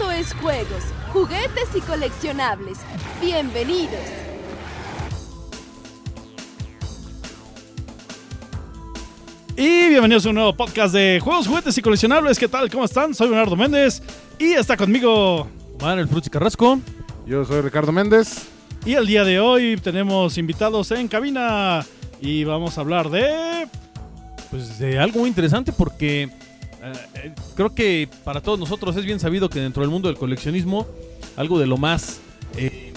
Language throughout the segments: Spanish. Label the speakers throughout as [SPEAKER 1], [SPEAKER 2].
[SPEAKER 1] Esto es juegos, juguetes y coleccionables. Bienvenidos.
[SPEAKER 2] Y bienvenidos a un nuevo podcast de juegos, juguetes y coleccionables. ¿Qué tal? ¿Cómo están? Soy Leonardo Méndez y está conmigo.
[SPEAKER 3] Omar el Frutti Carrasco.
[SPEAKER 4] Yo soy Ricardo Méndez.
[SPEAKER 2] Y el día de hoy tenemos invitados en cabina y vamos a hablar de.
[SPEAKER 3] Pues de algo muy interesante porque eh, eh, creo que para todos nosotros es bien sabido que dentro del mundo del coleccionismo, algo de lo más eh,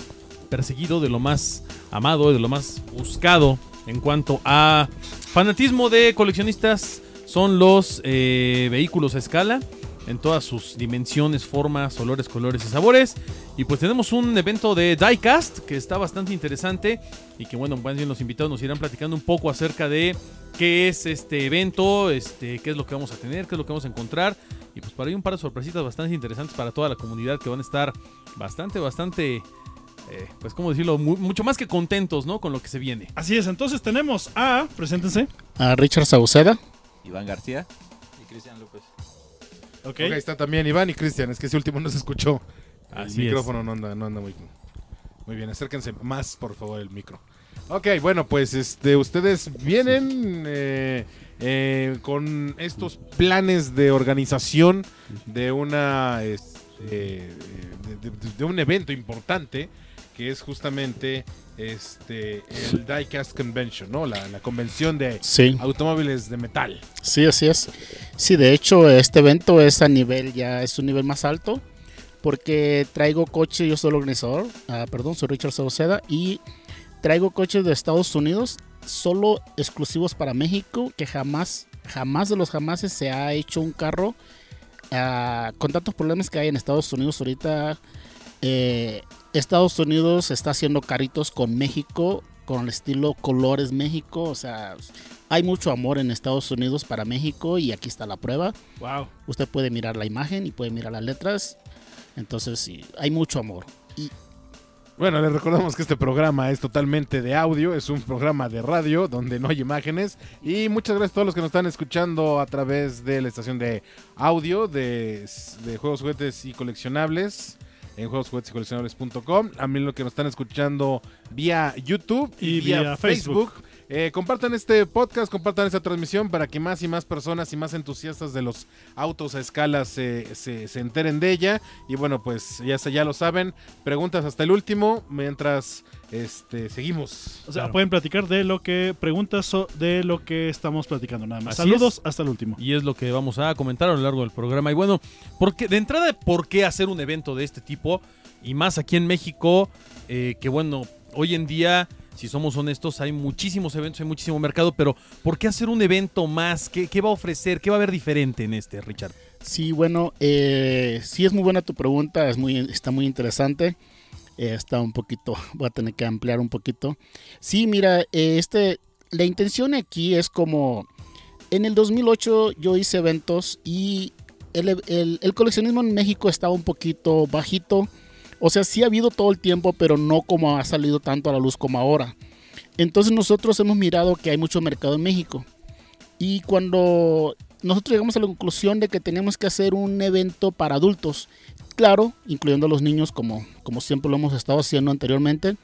[SPEAKER 3] perseguido, de lo más amado, de lo más buscado en cuanto a fanatismo de coleccionistas son los eh, vehículos a escala en todas sus dimensiones, formas, olores, colores y sabores. Y pues tenemos un evento de Diecast que está bastante interesante y que bueno, más bien los invitados nos irán platicando un poco acerca de qué es este evento, este, qué es lo que vamos a tener, qué es lo que vamos a encontrar. Y pues para ahí un par de sorpresitas bastante interesantes para toda la comunidad que van a estar bastante, bastante, eh, pues cómo decirlo, mu- mucho más que contentos, ¿no? Con lo que se viene.
[SPEAKER 2] Así es, entonces tenemos a. Preséntense.
[SPEAKER 5] a Richard Sauceda.
[SPEAKER 6] Iván García.
[SPEAKER 2] Ok.
[SPEAKER 4] Ahí está también Iván y Cristian. Es que ese último no se escuchó. El
[SPEAKER 3] Así es.
[SPEAKER 4] micrófono no anda, no anda muy, muy bien. Acérquense más, por favor, el micro. Ok, bueno, pues este, ustedes vienen eh, eh, con estos planes de organización de una este, eh, de, de- de un evento importante que es justamente este el Diecast Convention, ¿no? La, la convención de
[SPEAKER 5] Sí,
[SPEAKER 4] automóviles de metal.
[SPEAKER 5] sí, así es. Sí, de hecho, este evento es a nivel, ya es un nivel más alto. Porque traigo coche, yo soy el organizador, ah, perdón, soy Richard Sauceda. Y traigo coches de Estados Unidos, solo exclusivos para México, que jamás, jamás de los jamases se ha hecho un carro ah, con tantos problemas que hay en Estados Unidos ahorita. eh, Estados Unidos está haciendo carritos con México, con el estilo Colores México. O sea, hay mucho amor en Estados Unidos para México y aquí está la prueba.
[SPEAKER 2] Wow.
[SPEAKER 5] Usted puede mirar la imagen y puede mirar las letras. Entonces, sí, hay mucho amor. Y
[SPEAKER 4] Bueno, les recordamos que este programa es totalmente de audio, es un programa de radio donde no hay imágenes. Y muchas gracias a todos los que nos están escuchando a través de la estación de audio de, de Juegos, Juguetes y Coleccionables en juegos, y coleccionables.com. A mí lo que nos están escuchando vía YouTube y,
[SPEAKER 2] Y
[SPEAKER 4] vía,
[SPEAKER 2] vía
[SPEAKER 4] Facebook. Eh, compartan este podcast, compartan esta transmisión para que más y más personas y más entusiastas de los autos a escala se, se- se enteren de ella. Y bueno, pues ya, se- ya lo saben, preguntas hasta el último mientras este, seguimos.
[SPEAKER 2] O sea,
[SPEAKER 3] Claro.
[SPEAKER 2] pueden platicar de lo que. Preguntas so- de lo que estamos platicando, nada más.
[SPEAKER 3] Así
[SPEAKER 2] Saludos hasta el último.
[SPEAKER 3] Y es lo que vamos a comentar a lo largo del programa. Y bueno, porque de entrada, ¿por qué hacer un evento de este tipo? Y más aquí en México, eh, que bueno, hoy en día, si somos honestos, hay muchísimos eventos, hay muchísimo mercado, pero ¿por qué hacer un evento más? ¿Qué, qué va a ofrecer? ¿Qué va a haber diferente en este, Richard?
[SPEAKER 5] sí, bueno, eh, sí es muy buena tu pregunta, es muy, está muy interesante. Eh, está un poquito, voy a tener que ampliar un poquito. Sí, mira, eh, este, la intención aquí es como, en el 2008 yo hice eventos y el, el- el coleccionismo en México estaba un poquito bajito. O sea, sí ha habido todo el tiempo, pero no como ha salido tanto a la luz como ahora. Entonces nosotros hemos mirado que hay mucho mercado en México. Y cuando nosotros llegamos a la conclusión de que tenemos que hacer un evento para adultos, claro, incluyendo a los niños como, como siempre lo hemos estado haciendo anteriormente,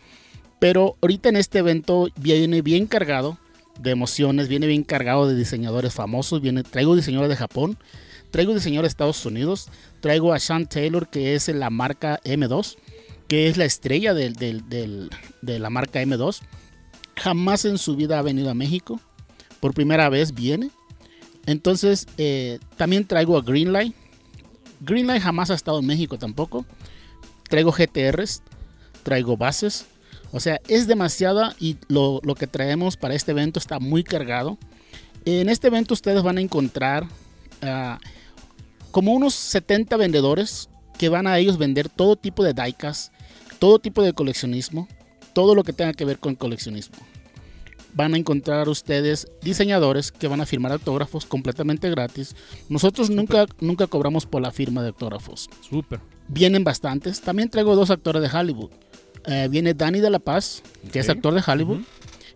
[SPEAKER 5] pero ahorita en este evento viene bien cargado de emociones, viene bien cargado de diseñadores famosos, viene, traigo diseñadores de Japón, traigo diseñadores de Estados Unidos, traigo a Sean Taylor que es la marca M2, que es la estrella de la marca M2, jamás en su vida ha venido a México, por primera vez viene. Entonces, eh, también traigo a Greenlight. Greenlight jamás ha estado en México tampoco. Traigo GTRs, traigo bases. O sea, es demasiada y lo, lo que traemos para este evento está muy cargado. En este evento ustedes van a encontrar ah, como unos 70 vendedores que van a ellos vender todo tipo de diecast, todo tipo de coleccionismo, todo lo que tenga que ver con coleccionismo van a encontrar ustedes diseñadores que van a firmar autógrafos completamente gratis. Nosotros nunca, nunca cobramos por la firma de autógrafos.
[SPEAKER 3] Súper.
[SPEAKER 5] Vienen bastantes. También traigo dos actores de Hollywood. Eh, viene Danny de la Paz, que es actor de Hollywood.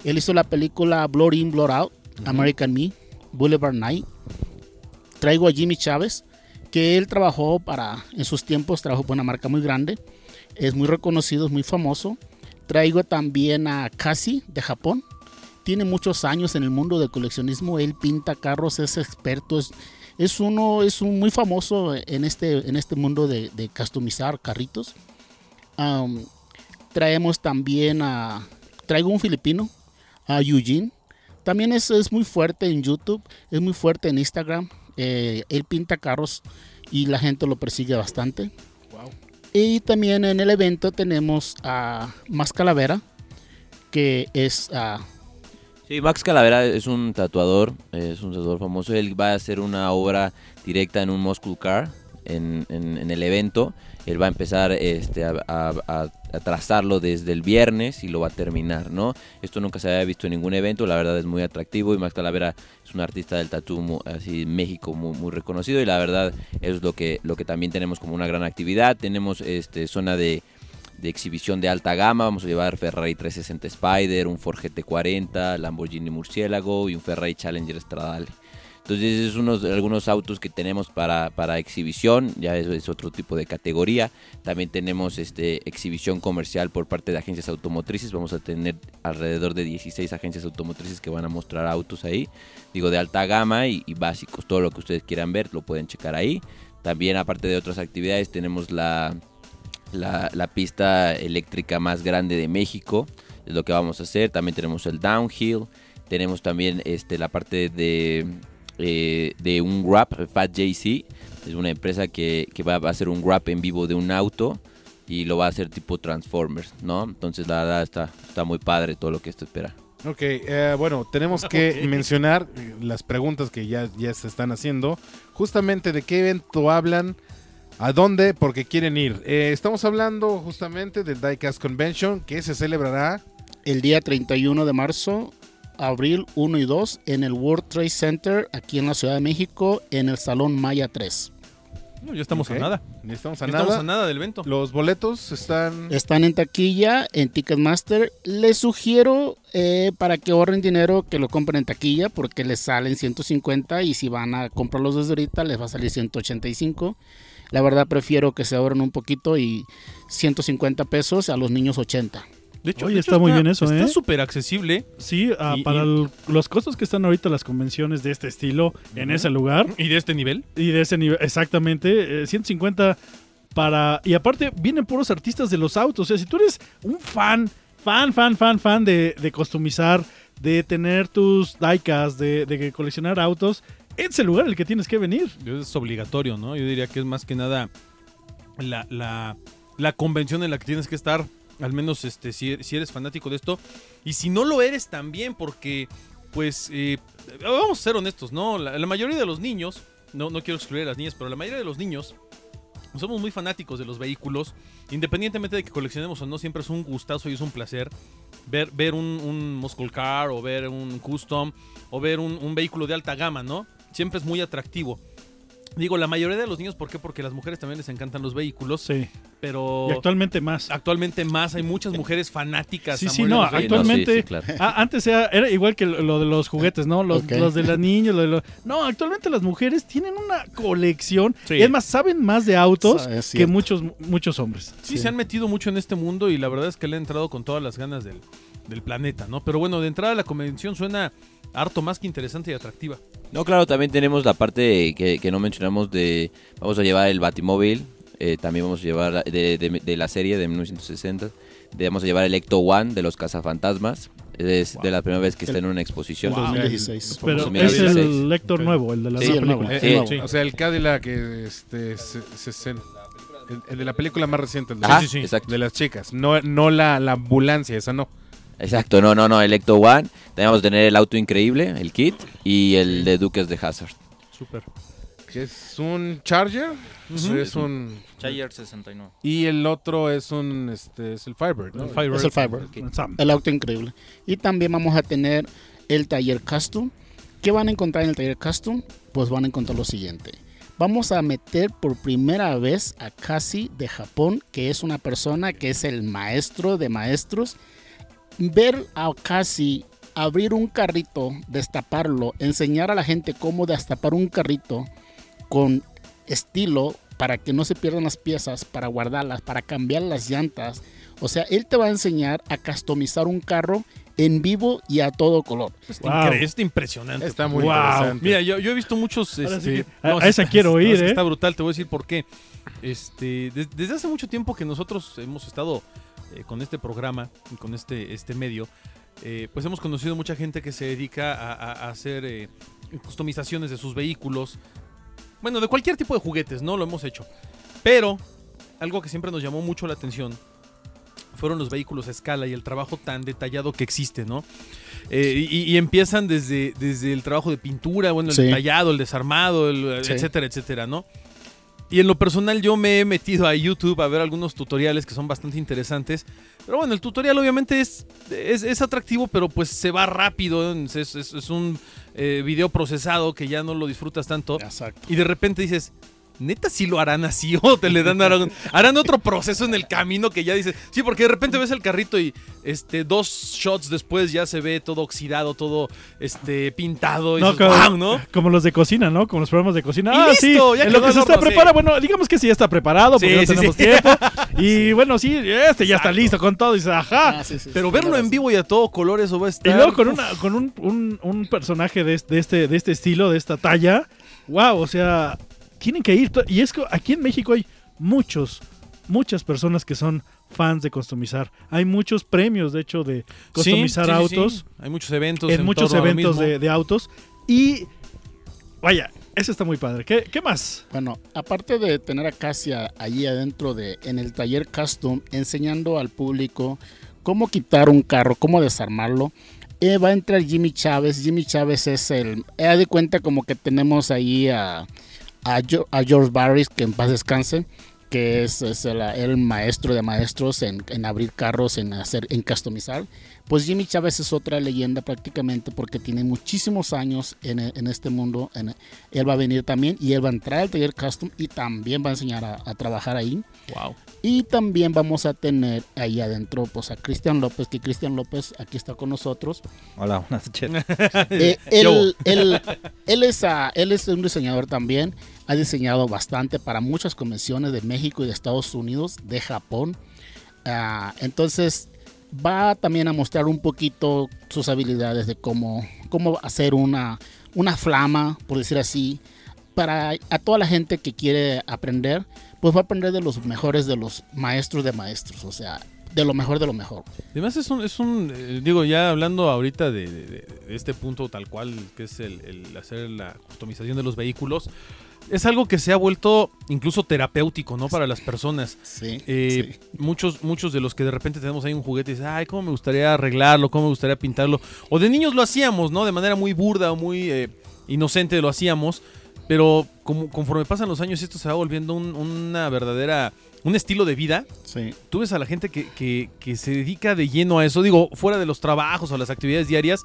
[SPEAKER 5] Él hizo la película Blood In, Blood Out, American Me, Boulevard Night. Traigo a Jimmy Chávez, que él trabajó para, en sus tiempos, trabajó para una marca muy grande, es muy reconocido, es muy famoso. Traigo también a Kasi de Japón, tiene muchos años en el mundo del coleccionismo, él pinta carros, es experto, es, es uno, es un muy famoso en este, en este mundo de, customizar carritos. Traemos también a, traigo un filipino, a Eugene, también es muy fuerte en YouTube, es muy fuerte en Instagram. Eh, él pinta carros y la gente lo persigue bastante. Y también en el evento tenemos a Más Calavera, que es ah,
[SPEAKER 6] Sí, Max Calavera es un tatuador, es un tatuador famoso. Él va a hacer una obra directa en un muscle car en, en- en el evento. Él va a empezar este, a, a- a- a trazarlo desde el viernes y lo va a terminar, ¿no? Esto nunca se había visto en ningún evento, la verdad es muy atractivo y Max Calavera es un artista del tatú así en México muy, reconocido y la verdad es lo que, lo que también tenemos como una gran actividad. Tenemos este, zona de, de exhibición de alta gama. Vamos a llevar Ferrari 360 Spider, un Ford GT40, Lamborghini Murciélago y un Ferrari Challenger Stradale. Entonces es unos algunos autos que tenemos para, para exhibición, ya eso es otro tipo de categoría. También tenemos este exhibición comercial por parte de agencias automotrices. Vamos a tener alrededor de 16 agencias automotrices que van a mostrar autos ahí. Digo, de alta gama y, básicos. Todo lo que ustedes quieran ver lo pueden checar ahí. También aparte de otras actividades tenemos la, la, la pista eléctrica más grande de México. Es lo que vamos a hacer. También tenemos el downhill. Tenemos también este, la parte de, eh, de un wrap, Fat JC. Es una empresa que, que va a hacer un wrap en vivo de un auto y lo va a hacer tipo Transformers, ¿no? Entonces la verdad está, está muy padre todo lo que esto espera.
[SPEAKER 4] Ok, eh, bueno, tenemos que mencionar eh, las preguntas que ya, ya se están haciendo. Justamente de qué evento hablan, a dónde, porque quieren ir. Eh, estamos hablando justamente del Diecast Convention que se celebrará.
[SPEAKER 5] el día 31 de marzo, abril 1 y 2, en el World Trade Center, aquí en la Ciudad de México, en el Salón Maya 3.
[SPEAKER 3] No, ya estamos a nada.
[SPEAKER 4] Ni estamos a
[SPEAKER 3] Ya
[SPEAKER 4] nada.
[SPEAKER 3] estamos a nada del evento.
[SPEAKER 4] Los boletos están.
[SPEAKER 5] Están en taquilla, en Ticketmaster. Les sugiero eh, para que ahorren dinero que lo compren en taquilla porque les salen 150 y si van a comprarlos desde ahorita les va a salir 185. La verdad prefiero que se ahorren un poquito y 150 pesos a los niños 80.
[SPEAKER 3] De hecho,
[SPEAKER 2] Oye,
[SPEAKER 3] de hecho
[SPEAKER 2] está muy bien eso,
[SPEAKER 3] Está
[SPEAKER 2] ¿eh?
[SPEAKER 3] súper accesible.
[SPEAKER 2] Sí, ah,
[SPEAKER 3] Y-
[SPEAKER 2] para
[SPEAKER 3] y-
[SPEAKER 2] los costos que están ahorita las convenciones de este estilo en ese lugar
[SPEAKER 3] Y de este nivel.
[SPEAKER 2] y de ese nivel, exactamente, eh, 150 para... Y aparte vienen puros artistas de los autos, o sea, si tú eres un fan, fan, fan, fan, fan de, de customizar, de tener tus diecast, de, de coleccionar autos, es el lugar al que tienes que venir.
[SPEAKER 3] Es obligatorio, ¿no? Yo diría que es más que nada la, la, la convención en la que tienes que estar. Al menos este, si, si eres fanático de esto. Y si no lo eres también, porque, pues, eh, vamos a ser honestos, ¿no? La, mayoría de los niños, no, no quiero excluir a las niñas, pero la mayoría de los niños somos muy fanáticos de los vehículos. Independientemente de que coleccionemos o no, siempre es un gustazo y es un placer ver, ver un, muscle car o ver un custom o ver un vehículo de alta gama, ¿no? Siempre es muy atractivo. Digo, la mayoría de los niños, ¿por qué? Porque a las mujeres también les encantan los vehículos,
[SPEAKER 2] Sí.
[SPEAKER 3] pero
[SPEAKER 2] Y actualmente más.
[SPEAKER 3] actualmente más hay muchas mujeres fanáticas.
[SPEAKER 2] Sí, sí, no,
[SPEAKER 6] Sí,
[SPEAKER 2] actualmente-
[SPEAKER 6] sí, sí, claro.
[SPEAKER 2] Ah, antes era, era igual que lo, de los juguetes, ¿no? Los, los de las niñas, lo de los... No, actualmente las mujeres tienen una colección.
[SPEAKER 3] Sí.
[SPEAKER 2] Y es más, saben más de autos que muchos, muchos hombres.
[SPEAKER 3] Sí, se han metido mucho en este mundo y la verdad es que le han entrado con todas las ganas del, del planeta, ¿no? Pero bueno, de entrada la convención suena harto más que interesante y atractiva.
[SPEAKER 6] No, claro, también tenemos la parte que, que no mencionamos de... Vamos a llevar el Batimóvil, eh, también vamos a llevar de, de- de la serie de 1960, de- vamos a llevar el Ecto One de los cazafantasmas. Es de la primera vez que está en una exposición.
[SPEAKER 5] El
[SPEAKER 2] Wow.
[SPEAKER 5] 2016.
[SPEAKER 2] Pero
[SPEAKER 6] Famoso
[SPEAKER 2] es
[SPEAKER 6] 2016.
[SPEAKER 2] el lector nuevo, el de la
[SPEAKER 6] Sí,
[SPEAKER 2] nueva
[SPEAKER 5] el
[SPEAKER 2] película.
[SPEAKER 4] Eh,
[SPEAKER 5] Sí,
[SPEAKER 3] sí.
[SPEAKER 4] O sea, el Cadillac, este, se- se- se- el, el de la película más reciente, el de,
[SPEAKER 6] Ajá,
[SPEAKER 3] sí, sí.
[SPEAKER 6] exacto.
[SPEAKER 4] de las chicas. No, no la, la ambulancia, esa no.
[SPEAKER 6] Exacto, no, no, no, el Ecto One. También vamos a tener el auto increíble, el kit, y el de Duques de Hazard.
[SPEAKER 3] Súper.
[SPEAKER 4] Que es un Charger. Es un.
[SPEAKER 7] Chayer 69.
[SPEAKER 4] Y el otro es un. Este, es el Firebird, ¿no?
[SPEAKER 3] El Firebird.
[SPEAKER 5] Es el Firebird.
[SPEAKER 2] Sam.
[SPEAKER 5] El auto increíble. Y también vamos a tener el taller custom. ¿Qué van a encontrar en el taller custom? Pues van a encontrar lo siguiente. Vamos a meter por primera vez a Kasi de Japón, que es una persona que es el maestro de maestros. Ver a Kasi abrir un carrito, destaparlo, enseñar a la gente cómo destapar un carrito con estilo para que no se pierdan las piezas, para guardarlas, para cambiar las llantas. O sea, él te va a enseñar a customizar un carro en vivo y a todo color.
[SPEAKER 3] Está,
[SPEAKER 2] Wow.
[SPEAKER 3] está impresionante.
[SPEAKER 4] Está muy
[SPEAKER 2] Wow.
[SPEAKER 4] interesante.
[SPEAKER 3] Mira, yo, yo he visto muchos.
[SPEAKER 2] Ahora sí
[SPEAKER 3] este,
[SPEAKER 2] que- a- esa
[SPEAKER 3] está-
[SPEAKER 2] quiero
[SPEAKER 3] no,
[SPEAKER 2] ir,
[SPEAKER 3] es que
[SPEAKER 2] ¿eh?
[SPEAKER 3] Está brutal, te voy a decir por qué. Este, des- desde hace mucho tiempo que nosotros hemos estado eh, con este programa y con este, este medio, eh, pues hemos conocido mucha gente que se dedica a, a- a hacer eh, customizaciones de sus vehículos. Bueno, de cualquier tipo de juguetes, ¿no? Lo hemos hecho. Pero algo que siempre nos llamó mucho la atención fueron los vehículos a escala y el trabajo tan detallado que existe, ¿no? Eh, y, y empiezan desde, desde el trabajo de pintura, bueno, el
[SPEAKER 5] Sí.
[SPEAKER 3] detallado, el desarmado, el-
[SPEAKER 5] Sí.
[SPEAKER 3] etcétera, etcétera, ¿no? Y en lo personal yo me he metido a YouTube a ver algunos tutoriales que son bastante interesantes. Pero bueno, el tutorial obviamente es, es, es atractivo, pero pues se va rápido. Es, un eh, video procesado que ya no lo disfrutas tanto.
[SPEAKER 5] Exacto.
[SPEAKER 3] Y de repente dices, neta sí lo harán así o te le dan harán, harán otro proceso en el camino que ya dices, sí, porque de repente ves el carrito y este dos shots después ya se ve todo oxidado, todo este pintado y
[SPEAKER 2] No,
[SPEAKER 3] dices,
[SPEAKER 2] como,
[SPEAKER 3] "Wow", ¿no?
[SPEAKER 2] como los de cocina, ¿no? Como los programas de cocina.
[SPEAKER 3] Y
[SPEAKER 2] ah,
[SPEAKER 3] listo,
[SPEAKER 2] sí.
[SPEAKER 3] ya
[SPEAKER 2] en lo que se está
[SPEAKER 3] sí.
[SPEAKER 2] preparando. Bueno, digamos que sí ya está preparado porque
[SPEAKER 3] Sí,
[SPEAKER 2] no
[SPEAKER 3] sí,
[SPEAKER 2] tenemos
[SPEAKER 3] sí.
[SPEAKER 2] tiempo. Y bueno, sí, este ya está
[SPEAKER 3] Exacto.
[SPEAKER 2] listo con todo. Y dices, ajá.
[SPEAKER 5] Ah, sí, sí,
[SPEAKER 3] Pero
[SPEAKER 5] sí,
[SPEAKER 3] verlo en vivo y a todo color eso va a
[SPEAKER 2] Y
[SPEAKER 3] estar
[SPEAKER 2] luego con, una, con un, un- un personaje de, este- de este, de este estilo, de esta talla. Wow, o sea, tienen que ir. Y es que aquí en México hay muchos, muchas personas que son fans de customizar. Hay muchos premios, de hecho, de customizar
[SPEAKER 3] sí, sí,
[SPEAKER 2] autos.
[SPEAKER 3] sí. Hay muchos eventos
[SPEAKER 2] en muchos
[SPEAKER 3] torno a lo
[SPEAKER 2] eventos
[SPEAKER 3] mismo.
[SPEAKER 2] de, de autos. Y vaya, eso está muy padre. ¿Qué, qué más?
[SPEAKER 5] Bueno, aparte de tener a Casia allí adentro de en el taller custom enseñando al público cómo quitar un carro, cómo desarmarlo, eh, va a entrar Jimmy Chávez. Jimmy Chávez es el, eh, de cuenta como que tenemos ahí a, a, Jo- a George Barris, que en paz descanse, que es, es el, el maestro de maestros en, en abrir carros, en hacer, en customizar. Pues Jimmy Chávez es otra leyenda prácticamente porque tiene muchísimos años en, en este mundo. en- él va a venir también y él va a entrar al taller custom y también va a enseñar a, a trabajar ahí.
[SPEAKER 3] Wow.
[SPEAKER 5] Y también vamos a tener ahí adentro pues a Cristian López, que Cristian López aquí está con nosotros.
[SPEAKER 6] Hola, buenas noches.
[SPEAKER 5] Eh, él, él- él es, ah, él es un diseñador también. Ha diseñado bastante para muchas convenciones de México y de Estados Unidos, de Japón. Ah, entonces va también a mostrar un poquito sus habilidades de cómo, cómo hacer una, una flama, por decir así, para a toda la gente que quiere aprender, pues va a aprender de los mejores de los maestros de maestros, o sea, de lo mejor de lo mejor.
[SPEAKER 3] Además es un, es un eh, digo, ya hablando ahorita de, de- de este punto tal cual, que es el, el hacer la customización de los vehículos, es algo que se ha vuelto incluso terapéutico, ¿no? Para las personas.
[SPEAKER 5] Sí,
[SPEAKER 3] Eh,
[SPEAKER 5] sí.
[SPEAKER 3] muchos, muchos de los que de repente tenemos ahí un juguete y dices, ay, cómo me gustaría arreglarlo, cómo me gustaría pintarlo. O de niños lo hacíamos, ¿no? De manera muy burda o muy eh, inocente lo hacíamos. Pero como, conforme pasan los años, esto se va volviendo un- una verdadera. un estilo de vida.
[SPEAKER 5] sí.
[SPEAKER 3] Tú ves a la gente que, que- que se dedica de lleno a eso, digo, fuera de los trabajos o las actividades diarias,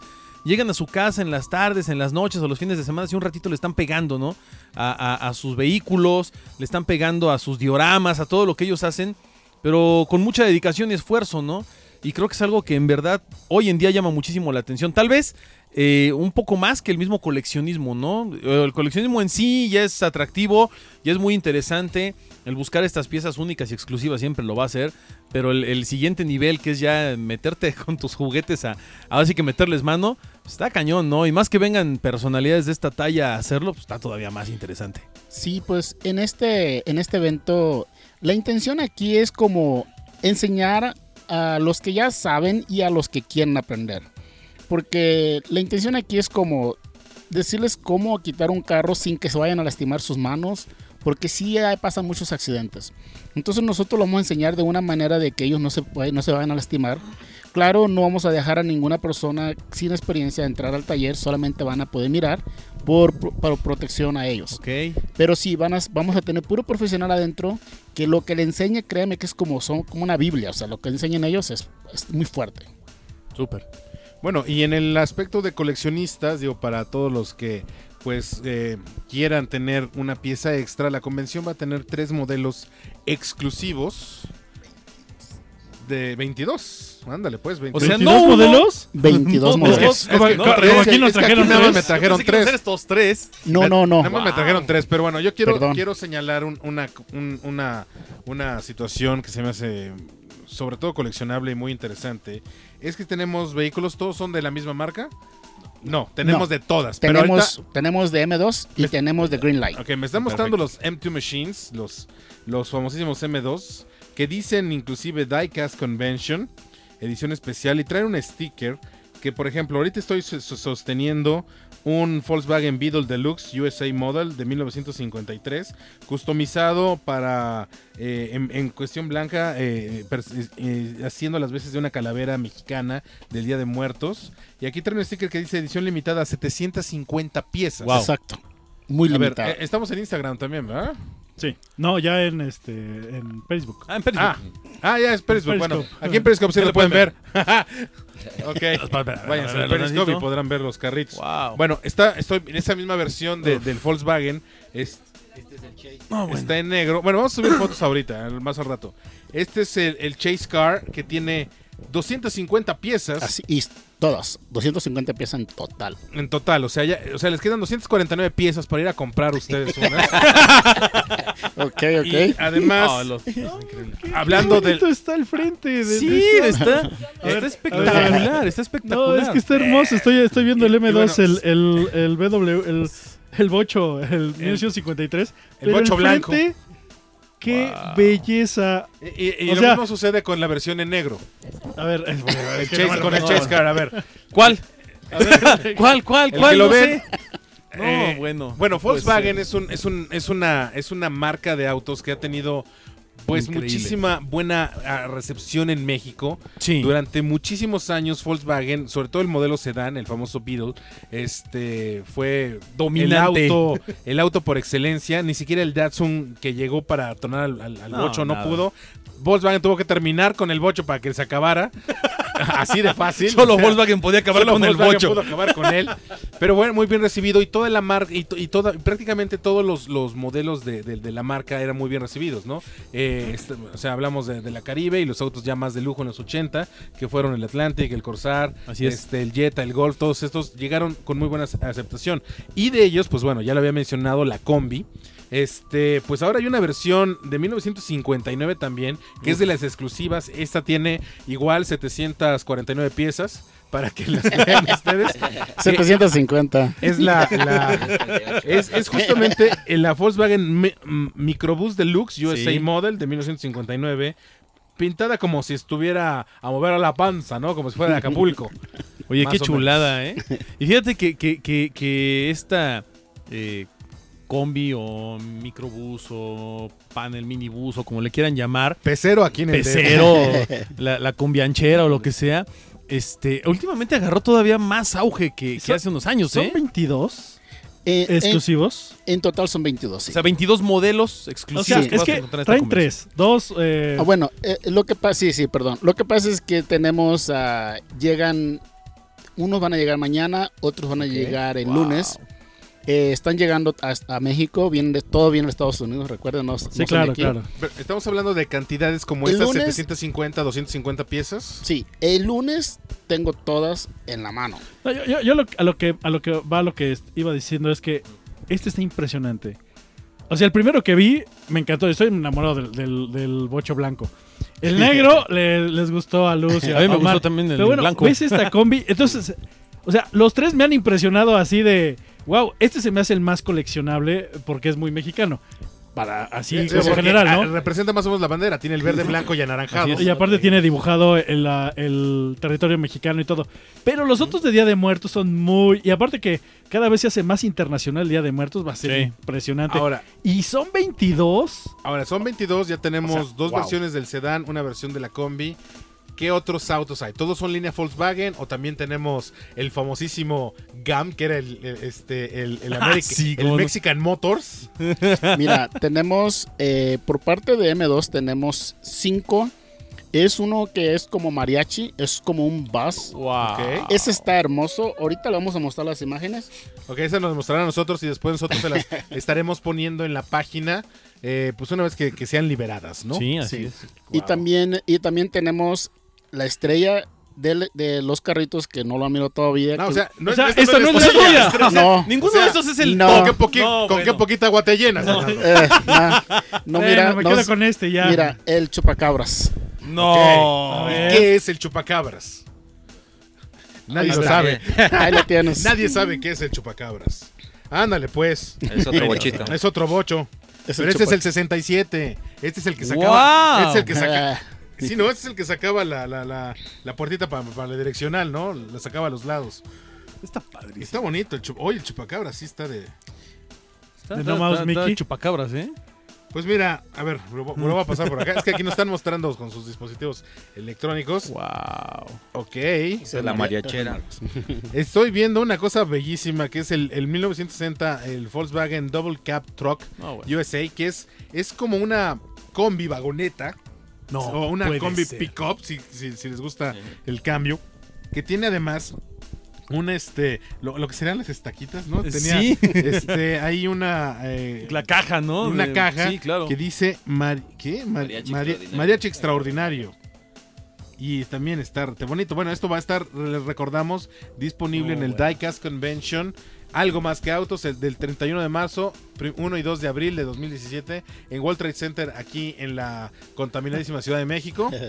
[SPEAKER 3] llegan a su casa en las tardes, en las noches o los fines de semana y un ratito le están pegando, ¿no? A, a- a sus vehículos, le están pegando a sus dioramas, a todo lo que ellos hacen, pero con mucha dedicación y esfuerzo, ¿no? Y creo que es algo que en verdad hoy en día llama muchísimo la atención. Tal vez eh, un poco más que el mismo coleccionismo, ¿no? Eh, El coleccionismo en sí ya es atractivo, ya es muy interesante. El buscar estas piezas únicas y exclusivas siempre lo va a hacer. Pero el, siguiente nivel, que es ya meterte con tus juguetes a. Ahora sí que meterles mano, pues está cañón, ¿no? Y más que vengan personalidades de esta talla a hacerlo, pues está todavía más interesante.
[SPEAKER 5] Sí, pues en este, en este evento, la intención aquí es como enseñar a los que ya saben y a los que quieren aprender. Porque la intención aquí es como decirles cómo quitar un carro sin que se vayan a lastimar sus manos. Porque sí pasan muchos accidentes. Entonces nosotros lo vamos a enseñar de una manera de que ellos no se, no se vayan a lastimar. Claro, no vamos a dejar a ninguna persona sin experiencia entrar al taller. Solamente van a poder mirar por, por protección a ellos.
[SPEAKER 3] ¿Ok?
[SPEAKER 5] Pero sí, van a- vamos a tener puro profesional adentro que lo que le enseñe, créeme que es como, son, como una Biblia. O sea, lo que enseñan ellos es, es muy fuerte.
[SPEAKER 3] Súper.
[SPEAKER 4] Bueno, y en el aspecto de coleccionistas, digo, para todos los que pues eh, quieran tener una pieza extra, la convención va a tener tres modelos exclusivos. de 22. Ándale, pues,
[SPEAKER 3] O
[SPEAKER 4] 22.
[SPEAKER 3] sea,
[SPEAKER 2] 22
[SPEAKER 3] no uno,
[SPEAKER 2] modelos.
[SPEAKER 5] 22
[SPEAKER 3] no,
[SPEAKER 5] modelos.
[SPEAKER 4] Es que- no, es
[SPEAKER 2] aquí nos
[SPEAKER 4] es que
[SPEAKER 2] trajeron tres.
[SPEAKER 4] me
[SPEAKER 3] Pensé que iban a
[SPEAKER 4] tres.
[SPEAKER 3] ser estos tres.
[SPEAKER 5] No, no, no.
[SPEAKER 4] Nada más me trajeron tres, pero bueno, yo quiero,
[SPEAKER 5] Perdón.
[SPEAKER 4] quiero señalar un- una, un- una, una situación que se me hace sobre todo coleccionable y muy interesante. Es que tenemos vehículos, todos son de la misma marca. No, tenemos
[SPEAKER 5] No.
[SPEAKER 4] de todas. Pero
[SPEAKER 5] Tenemos,
[SPEAKER 4] ahorita,
[SPEAKER 5] tenemos de M2 y
[SPEAKER 4] Me-
[SPEAKER 5] tenemos de Greenlight.
[SPEAKER 4] ok, me están mostrando los M2 Machines, los, los famosísimos M2, que dicen inclusive Diecast Convention, edición especial, y traen un sticker que, por ejemplo, ahorita estoy so- so- sosteniendo un Volkswagen Beetle Deluxe USA Model de 1953, customizado para, eh, en, en cuestión blanca, eh, pers- eh, haciendo las veces de una calavera mexicana del Día de Muertos. Y aquí trae un sticker que dice edición limitada a 750 piezas.
[SPEAKER 3] Wow.
[SPEAKER 5] Exacto. Muy
[SPEAKER 4] A ver,
[SPEAKER 5] limitado.
[SPEAKER 4] eh, estamos en Instagram también, ¿verdad?
[SPEAKER 2] Sí. No, ya en este en Facebook.
[SPEAKER 3] Ah, en Facebook.
[SPEAKER 4] Ah, ah, ya es Periscope.
[SPEAKER 2] Periscope.
[SPEAKER 4] Bueno, aquí en Periscope sí lo
[SPEAKER 3] lo
[SPEAKER 4] pueden ver.
[SPEAKER 3] pueden
[SPEAKER 4] ok,
[SPEAKER 3] Váyanse
[SPEAKER 4] al Periscope y podrán ver los carritos.
[SPEAKER 3] Wow.
[SPEAKER 4] Bueno, está, estoy en esa misma versión de- del Volkswagen. Es, Está en negro. Bueno, vamos a subir fotos ahorita, al- más al rato. Este es el, el Chase Car que tiene 250 piezas
[SPEAKER 5] Así, y todas. 250 piezas en total.
[SPEAKER 4] en total. O sea, ya, o sea, les quedan 249 piezas para ir a comprar ustedes unas.
[SPEAKER 5] Ok,
[SPEAKER 4] y
[SPEAKER 5] ok.
[SPEAKER 4] además,
[SPEAKER 3] Ah, los-
[SPEAKER 4] hablando del...
[SPEAKER 2] está el frente. de- de
[SPEAKER 3] Sí,
[SPEAKER 2] esta-
[SPEAKER 3] está,
[SPEAKER 2] ver,
[SPEAKER 3] está espectacular, está
[SPEAKER 2] No,
[SPEAKER 3] espectacular.
[SPEAKER 2] es que está hermoso. Estoy, estoy viendo el
[SPEAKER 4] Y- y
[SPEAKER 2] M2,
[SPEAKER 4] bueno,
[SPEAKER 2] el, el, el BW, el, el Bocho, el 1953. pero
[SPEAKER 4] Bocho blanco.
[SPEAKER 2] frente, Qué
[SPEAKER 3] Wow.
[SPEAKER 2] belleza.
[SPEAKER 4] Y, lo
[SPEAKER 2] sea-
[SPEAKER 4] mismo sucede con la versión en negro.
[SPEAKER 2] A ver, es- es
[SPEAKER 4] Chase- con el Chase Car, a ver.
[SPEAKER 3] ¿Cuál? ¿Cuál, cuál,
[SPEAKER 4] El
[SPEAKER 3] cuál?
[SPEAKER 4] que lo
[SPEAKER 3] No
[SPEAKER 4] ven.
[SPEAKER 3] sé. No,
[SPEAKER 4] Eh,
[SPEAKER 3] bueno.
[SPEAKER 4] Bueno,
[SPEAKER 3] Pues,
[SPEAKER 4] Volkswagen
[SPEAKER 3] eh,
[SPEAKER 4] es, un, es, un, es, una, es una marca de autos que ha tenido pues
[SPEAKER 3] Increíble.
[SPEAKER 4] muchísima buena ah, recepción en México.
[SPEAKER 3] Sí.
[SPEAKER 4] Durante muchísimos años Volkswagen, sobre todo el modelo sedán, el famoso Beetle, este fue
[SPEAKER 3] Dominante.
[SPEAKER 4] el auto, el auto por excelencia. Ni siquiera el Datsun que llegó para tornar al, al, al
[SPEAKER 3] No,
[SPEAKER 4] bocho no
[SPEAKER 3] nada.
[SPEAKER 4] pudo. Volkswagen tuvo que terminar con el bocho para que se acabara. Así de fácil.
[SPEAKER 3] Solo
[SPEAKER 4] O sea,
[SPEAKER 3] Volkswagen podía acabar con el bocho.
[SPEAKER 4] pudo acabar con él. Pero bueno, muy bien recibido. Y toda la marca, y, y toda, prácticamente todos los, los modelos de, de- de la marca eran muy bien recibidos, ¿no? Eh, este, o sea, hablamos de, de la Caribe y los autos ya más de lujo en los 80, que fueron el Atlantic, el Corsair,
[SPEAKER 3] Así es.
[SPEAKER 4] este, el Jetta, el Golf, todos estos llegaron con muy buena aceptación. Y de ellos, pues bueno, ya lo había mencionado, la Combi. Este, pues ahora hay una versión de 1959 también, que es de las exclusivas. Esta tiene igual 749 piezas para que las vean ustedes.
[SPEAKER 5] 750.
[SPEAKER 4] Es la, la- es, es justamente en la Volkswagen Mi- Microbus Deluxe USA
[SPEAKER 3] Sí.
[SPEAKER 4] Model de 1959. Pintada como si estuviera a mover a la panza, ¿no? Como si fuera de Acapulco.
[SPEAKER 3] Oye,
[SPEAKER 4] Más
[SPEAKER 3] qué chulada, ¿eh? Y fíjate que, que, que, que esta eh, combi o microbús o panel minibús o como le quieran llamar,
[SPEAKER 4] Pecero aquí en el
[SPEAKER 3] pecero, la, la combianchera o lo que sea, este, últimamente agarró todavía más auge que, que
[SPEAKER 2] Son-
[SPEAKER 3] hace unos años,
[SPEAKER 2] ¿Son
[SPEAKER 3] ¿eh?
[SPEAKER 2] 22
[SPEAKER 5] Eh, en,
[SPEAKER 2] exclusivos?
[SPEAKER 5] en total son 22. sí.
[SPEAKER 3] O sea, 22 modelos
[SPEAKER 2] O
[SPEAKER 3] exclusivos.
[SPEAKER 2] sea,
[SPEAKER 5] Sí.
[SPEAKER 3] que
[SPEAKER 2] es que traen tres. Dos. eh,
[SPEAKER 5] Ah, bueno, eh, lo que pasa, sí, sí, perdón. Lo que pasa es que tenemos, ah, llegan, unos van a llegar mañana, otros van a llegar el
[SPEAKER 3] Wow.
[SPEAKER 5] lunes. Eh, están llegando hasta a México, vienen de, todo viene de Estados Unidos, recuerden. No, no
[SPEAKER 2] sí,
[SPEAKER 5] de
[SPEAKER 2] claro, claro.
[SPEAKER 4] Pero Estamos hablando de cantidades como
[SPEAKER 5] El
[SPEAKER 4] estas,
[SPEAKER 5] lunes-
[SPEAKER 4] 750, 250 piezas.
[SPEAKER 5] Sí, el lunes tengo todas en la mano.
[SPEAKER 2] No, yo yo- yo lo- a, lo que, a lo que va lo que iba diciendo es que este está impresionante. O sea, el primero que vi me encantó. Estoy enamorado del, del, del bocho blanco. El negro le- les gustó a Luz y a,
[SPEAKER 3] A mí me
[SPEAKER 2] Omar.
[SPEAKER 3] gustó también el
[SPEAKER 2] Pero bueno,
[SPEAKER 3] blanco.
[SPEAKER 2] ¿ves esta combi? Entonces, o sea, los tres me han impresionado así de, wow, este se me hace el más coleccionable porque es muy mexicano. Para así,
[SPEAKER 4] Sí,
[SPEAKER 2] como
[SPEAKER 4] porque,
[SPEAKER 2] general,
[SPEAKER 4] ah,
[SPEAKER 2] ¿no?
[SPEAKER 4] Representa más o menos la bandera. Tiene el verde, blanco y anaranjado.
[SPEAKER 2] Y aparte tiene dibujado el, territorio mexicano y todo. Pero los otros de Día de Muertos son muy... Y aparte que cada vez se hace más internacional el Día de Muertos, va a ser
[SPEAKER 3] Sí.
[SPEAKER 2] impresionante.
[SPEAKER 4] Ahora,
[SPEAKER 2] y son 22.
[SPEAKER 4] ahora son 22, ya tenemos
[SPEAKER 2] O sea,
[SPEAKER 4] dos
[SPEAKER 2] wow.
[SPEAKER 4] versiones del sedán, una versión de la combi. ¿Qué otros autos hay? ¿Todos son línea Volkswagen? ¿O también tenemos el famosísimo GAM, que era el, el- este, el, el,
[SPEAKER 3] Ah,
[SPEAKER 4] Ameri-
[SPEAKER 3] sí,
[SPEAKER 4] el
[SPEAKER 3] cómo no.
[SPEAKER 4] Mexican Motors?
[SPEAKER 5] Mira, tenemos, eh, por parte de M2 tenemos cinco. Es uno que es como mariachi, es como un bus.
[SPEAKER 3] Wow.
[SPEAKER 5] Ese está hermoso. Ahorita le vamos a mostrar las imágenes.
[SPEAKER 4] Ok, esa nos mostrará a nosotros y después nosotros se las estaremos poniendo en la página eh, pues una vez que, que sean liberadas, ¿no?
[SPEAKER 3] Sí, así
[SPEAKER 5] Sí.
[SPEAKER 3] es.
[SPEAKER 5] Y también, y también tenemos la estrella de, los carritos que no lo han mirado todavía.
[SPEAKER 4] No,
[SPEAKER 5] que-
[SPEAKER 4] o sea, no,
[SPEAKER 2] O sea,
[SPEAKER 4] esto
[SPEAKER 2] esta no es la
[SPEAKER 5] no,
[SPEAKER 3] Ninguno
[SPEAKER 4] o sea,
[SPEAKER 3] de estos es el
[SPEAKER 5] no.
[SPEAKER 4] ¿Con, qué, poqui-
[SPEAKER 3] No,
[SPEAKER 4] con
[SPEAKER 3] bueno.
[SPEAKER 4] qué poquita agua te llenas? Fernando?
[SPEAKER 5] eh, nah, no,
[SPEAKER 2] Bueno,
[SPEAKER 5] mira,
[SPEAKER 2] me
[SPEAKER 5] no,
[SPEAKER 2] quedo con este ya.
[SPEAKER 5] mira, el chupacabras.
[SPEAKER 3] No.
[SPEAKER 4] ¿Qué es el chupacabras? Nadie lo sabe.
[SPEAKER 5] Ahí lo tienes.
[SPEAKER 4] Nadie sabe qué es el chupacabras. Ándale, pues.
[SPEAKER 6] Es otro bochito.
[SPEAKER 4] Es otro bocho.
[SPEAKER 5] Es
[SPEAKER 4] Pero este es el 67. Este es el que sacaba.
[SPEAKER 3] Wow.
[SPEAKER 4] Este es el que saca.
[SPEAKER 5] Ah,
[SPEAKER 4] Sí, no, este es el que sacaba la, la, la, la puertita para, para la direccional, ¿no? La sacaba a los lados.
[SPEAKER 3] Está padrísimo.
[SPEAKER 4] Está bonito el chup. Oye, el chupacabras sí está de.
[SPEAKER 3] Está,
[SPEAKER 2] De No Mouse
[SPEAKER 3] está- está
[SPEAKER 2] Mickey.
[SPEAKER 3] chupacabras, ¿eh?
[SPEAKER 4] Pues mira, a ver, lo, lo voy a pasar por acá. Es que aquí nos están mostrando con sus dispositivos electrónicos.
[SPEAKER 3] Wow.
[SPEAKER 4] Ok.
[SPEAKER 6] Esa es la mariachera.
[SPEAKER 4] Estoy viendo una cosa bellísima que es el, el 1960, el Volkswagen Double Cab Truck
[SPEAKER 3] bueno.
[SPEAKER 4] USA, que es, es como una combi vagoneta
[SPEAKER 2] No,
[SPEAKER 4] o una
[SPEAKER 2] puede
[SPEAKER 4] combi
[SPEAKER 2] ser.
[SPEAKER 4] pickup, si, si, si les gusta el cambio, que tiene además un este, lo, lo que serían las estaquitas, ¿no? Tenía
[SPEAKER 3] Sí.
[SPEAKER 4] este, hay una eh,
[SPEAKER 3] La caja, ¿no?
[SPEAKER 4] una
[SPEAKER 3] De-
[SPEAKER 4] caja
[SPEAKER 3] Sí, claro.
[SPEAKER 4] que dice Mari- ¿qué? Mar-
[SPEAKER 6] Mariachi
[SPEAKER 4] Mari-
[SPEAKER 6] extraordinario.
[SPEAKER 4] mariachi extraordinario. Y también está bonito. Bueno, esto va a estar, les recordamos, disponible
[SPEAKER 3] Oh,
[SPEAKER 4] en el
[SPEAKER 3] bueno.
[SPEAKER 4] Diecast Convention. Algo más que autos, el del 31 de marzo, prim- 1 y 2 de abril de 2017, en World Trade Center, aquí en la contaminadísima Ciudad de México.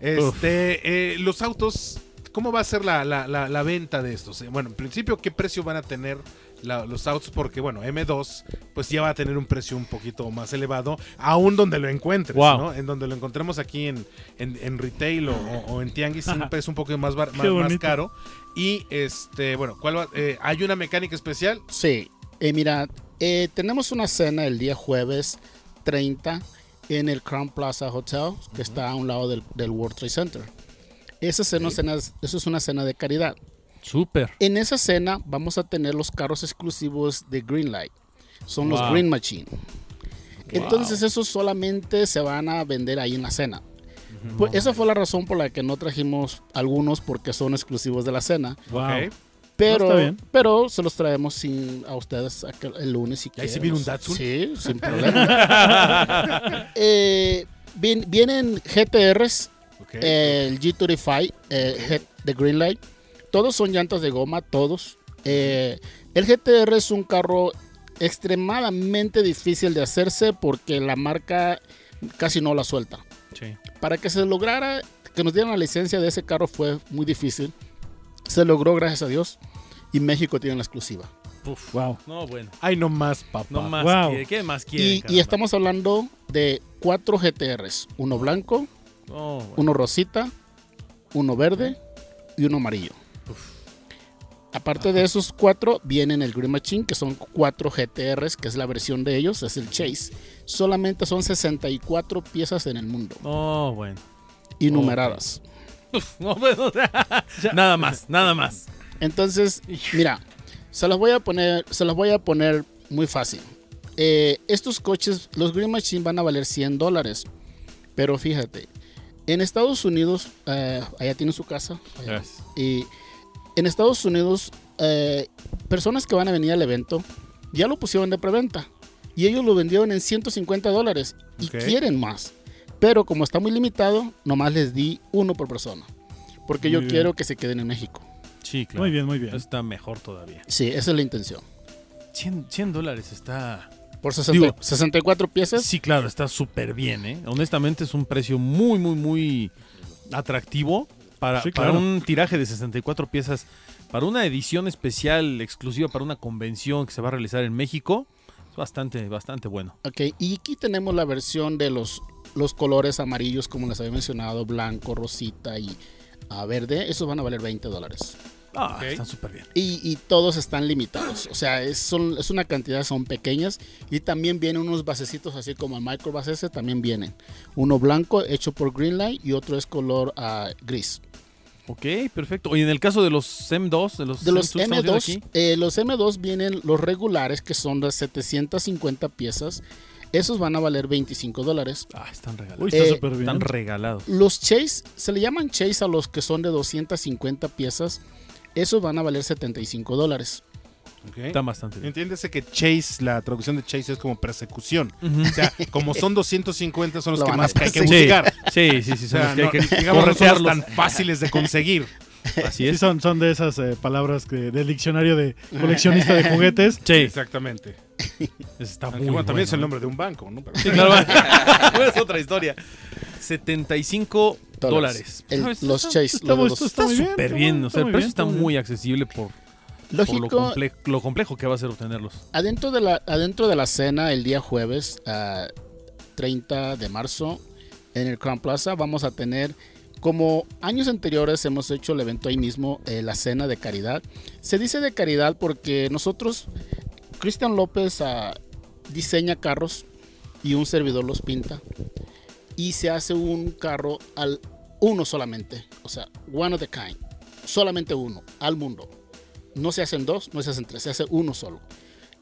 [SPEAKER 4] Este, eh, los autos, ¿cómo va a ser la, la- la- la venta de estos? Eh, Bueno, en principio, ¿qué precio van a tener la- los autos? Porque, bueno, M2, pues ya va a tener un precio un poquito más elevado, aún donde lo encuentres,
[SPEAKER 3] Wow.
[SPEAKER 4] ¿no? En donde lo encontremos aquí en, en- en retail o, en tianguis, siempre es un poco más, bar- más, más
[SPEAKER 2] bonito.
[SPEAKER 4] caro. Y, este, bueno, ¿cuál va- eh, ¿hay una mecánica especial?
[SPEAKER 5] Sí, eh, mira, eh, tenemos una cena el día jueves 30 en el Crown Plaza Hotel, que está a un lado del, del World Trade Center. Esa cena, cena es- eso es una cena de caridad.
[SPEAKER 3] Súper.
[SPEAKER 5] En esa cena vamos a tener los carros exclusivos de Greenlight. Son los. Green Machine. Entonces esos solamente se van a vender ahí en la cena. Pues esa fue la razón por la que no trajimos algunos porque son exclusivos de la cena.
[SPEAKER 2] Wow.
[SPEAKER 5] Pero, pero se los traemos sin, a ustedes aquel- el lunes si
[SPEAKER 4] ¿Y ahí
[SPEAKER 5] quieren.
[SPEAKER 4] se viene un Datsun?
[SPEAKER 5] Sí, sin problema. Eh, vien- vienen GTRs, eh, el G35 eh, G- de Greenlight. Todos son llantas de goma, todos. Eh, el GTR es un carro extremadamente difícil de hacerse porque la marca casi no la suelta.
[SPEAKER 3] Sí.
[SPEAKER 5] Para que se lograra que nos dieran la licencia de ese carro fue muy difícil. Se logró, gracias a Dios. Y México tiene la exclusiva.
[SPEAKER 2] Wow.
[SPEAKER 3] No, bueno.
[SPEAKER 4] Ay, no más, papá.
[SPEAKER 3] No más.
[SPEAKER 2] Wow.
[SPEAKER 3] quiere. ¿Qué más quiere?
[SPEAKER 5] Y, y estamos hablando de cuatro GTRs. Uno blanco, uno rosita, uno verde y uno amarillo. Aparte de esos cuatro, vienen el Green Machine, que son cuatro GTRs, que es la versión de ellos, es el Chase. Solamente son 64 piezas en el mundo
[SPEAKER 3] No, bueno.
[SPEAKER 5] y numeradas.
[SPEAKER 3] No, bueno. nada más, nada más.
[SPEAKER 5] Entonces, mira, se las voy a poner, se las voy a poner muy fácil. Eh, estos coches, los Green Machine van a valer 100 dólares. Pero fíjate, en Estados Unidos, eh, allá tiene su casa. allá. Y en Estados Unidos, eh, personas que van a venir al evento ya lo pusieron de preventa. Y ellos lo vendieron en 150 dólares. Y quieren más. Pero como está muy limitado, nomás les di uno por persona. Porque yo
[SPEAKER 2] bien.
[SPEAKER 5] quiero que se queden en México.
[SPEAKER 3] Sí, claro.
[SPEAKER 2] Muy bien, muy bien.
[SPEAKER 3] Está mejor todavía.
[SPEAKER 5] Sí, esa es la intención.
[SPEAKER 3] 100, 100 dólares está.
[SPEAKER 5] Por 60
[SPEAKER 3] Digo,
[SPEAKER 5] 64 piezas.
[SPEAKER 3] Sí, claro, está súper bien, ¿eh? Honestamente es un precio muy, muy, muy atractivo para,
[SPEAKER 2] Sí,
[SPEAKER 3] para
[SPEAKER 2] claro.
[SPEAKER 3] un tiraje de 64 piezas, para una edición especial exclusiva para una convención que se va a realizar en México. Es bastante, bastante bueno.
[SPEAKER 5] Ok, y aquí tenemos la versión de los, los colores amarillos, como les había mencionado, blanco, rosita y ah, verde. Esos van a valer 20 dólares.
[SPEAKER 3] Ah,
[SPEAKER 4] Ok.
[SPEAKER 3] están súper bien.
[SPEAKER 5] Y, y todos están limitados. O sea, es, son, es una cantidad, son pequeñas. Y también vienen unos basecitos así como el micro base ese, también vienen. Uno blanco hecho por Greenlight y otro es color ah, gris.
[SPEAKER 3] Ok, perfecto. Oye, en el caso de los M2, de los,
[SPEAKER 5] De los
[SPEAKER 3] M2 que estamos viendo
[SPEAKER 5] M2,
[SPEAKER 3] aquí,
[SPEAKER 5] eh, los M2 vienen los regulares, que son de 750 piezas. Esos van a valer 25 dólares.
[SPEAKER 3] ah, están regalados.
[SPEAKER 2] Uy, está
[SPEAKER 5] eh,
[SPEAKER 2] súper bien.
[SPEAKER 3] Están regalados.
[SPEAKER 5] Los Chase, se le llaman Chase a los que son de 250 piezas. Esos van a valer 75 dólares.
[SPEAKER 4] Ok.
[SPEAKER 3] Están bastante bien.
[SPEAKER 4] Entiéndese que chase, la traducción de chase es como persecución. O sea, como son 250, son los
[SPEAKER 5] Lo
[SPEAKER 4] que más hay que buscar.
[SPEAKER 3] Sí, sí, sí,
[SPEAKER 4] O
[SPEAKER 3] son
[SPEAKER 4] sea,
[SPEAKER 3] los que hay que
[SPEAKER 4] digamos, no son los tan fáciles de conseguir.
[SPEAKER 3] Así
[SPEAKER 2] Sí,
[SPEAKER 3] es.
[SPEAKER 2] son, son de esas eh, palabras que, del diccionario de coleccionista de juguetes.
[SPEAKER 3] Sí,
[SPEAKER 4] Exactamente.
[SPEAKER 3] está muy
[SPEAKER 4] bueno, también es el
[SPEAKER 3] bueno,
[SPEAKER 4] nombre de un banco, ¿no?
[SPEAKER 3] Sí, claro. es otra historia. 75 dólares.
[SPEAKER 5] El- los
[SPEAKER 3] está-
[SPEAKER 5] Chase.
[SPEAKER 2] Está,
[SPEAKER 5] los
[SPEAKER 2] está bien.
[SPEAKER 3] Súper
[SPEAKER 2] está
[SPEAKER 3] bien.
[SPEAKER 2] muy-
[SPEAKER 3] O sea, el precio
[SPEAKER 2] bien,
[SPEAKER 3] está
[SPEAKER 2] muy bien.
[SPEAKER 3] accesible por, por lo, comple- lo complejo que va a ser obtenerlos.
[SPEAKER 5] adentro de, la, adentro de la cena el día jueves, ah, 30 de marzo, en el Crown Plaza, vamos a tener, como años anteriores hemos hecho el evento ahí mismo, eh, la cena de caridad. Se dice de caridad porque nosotros, Cristian López ah, diseña carros y un servidor los pinta. Y se hace un carro al uno solamente, o sea, one of the kind, solamente uno, al mundo. No se hacen dos, no se hacen tres, se hace uno solo.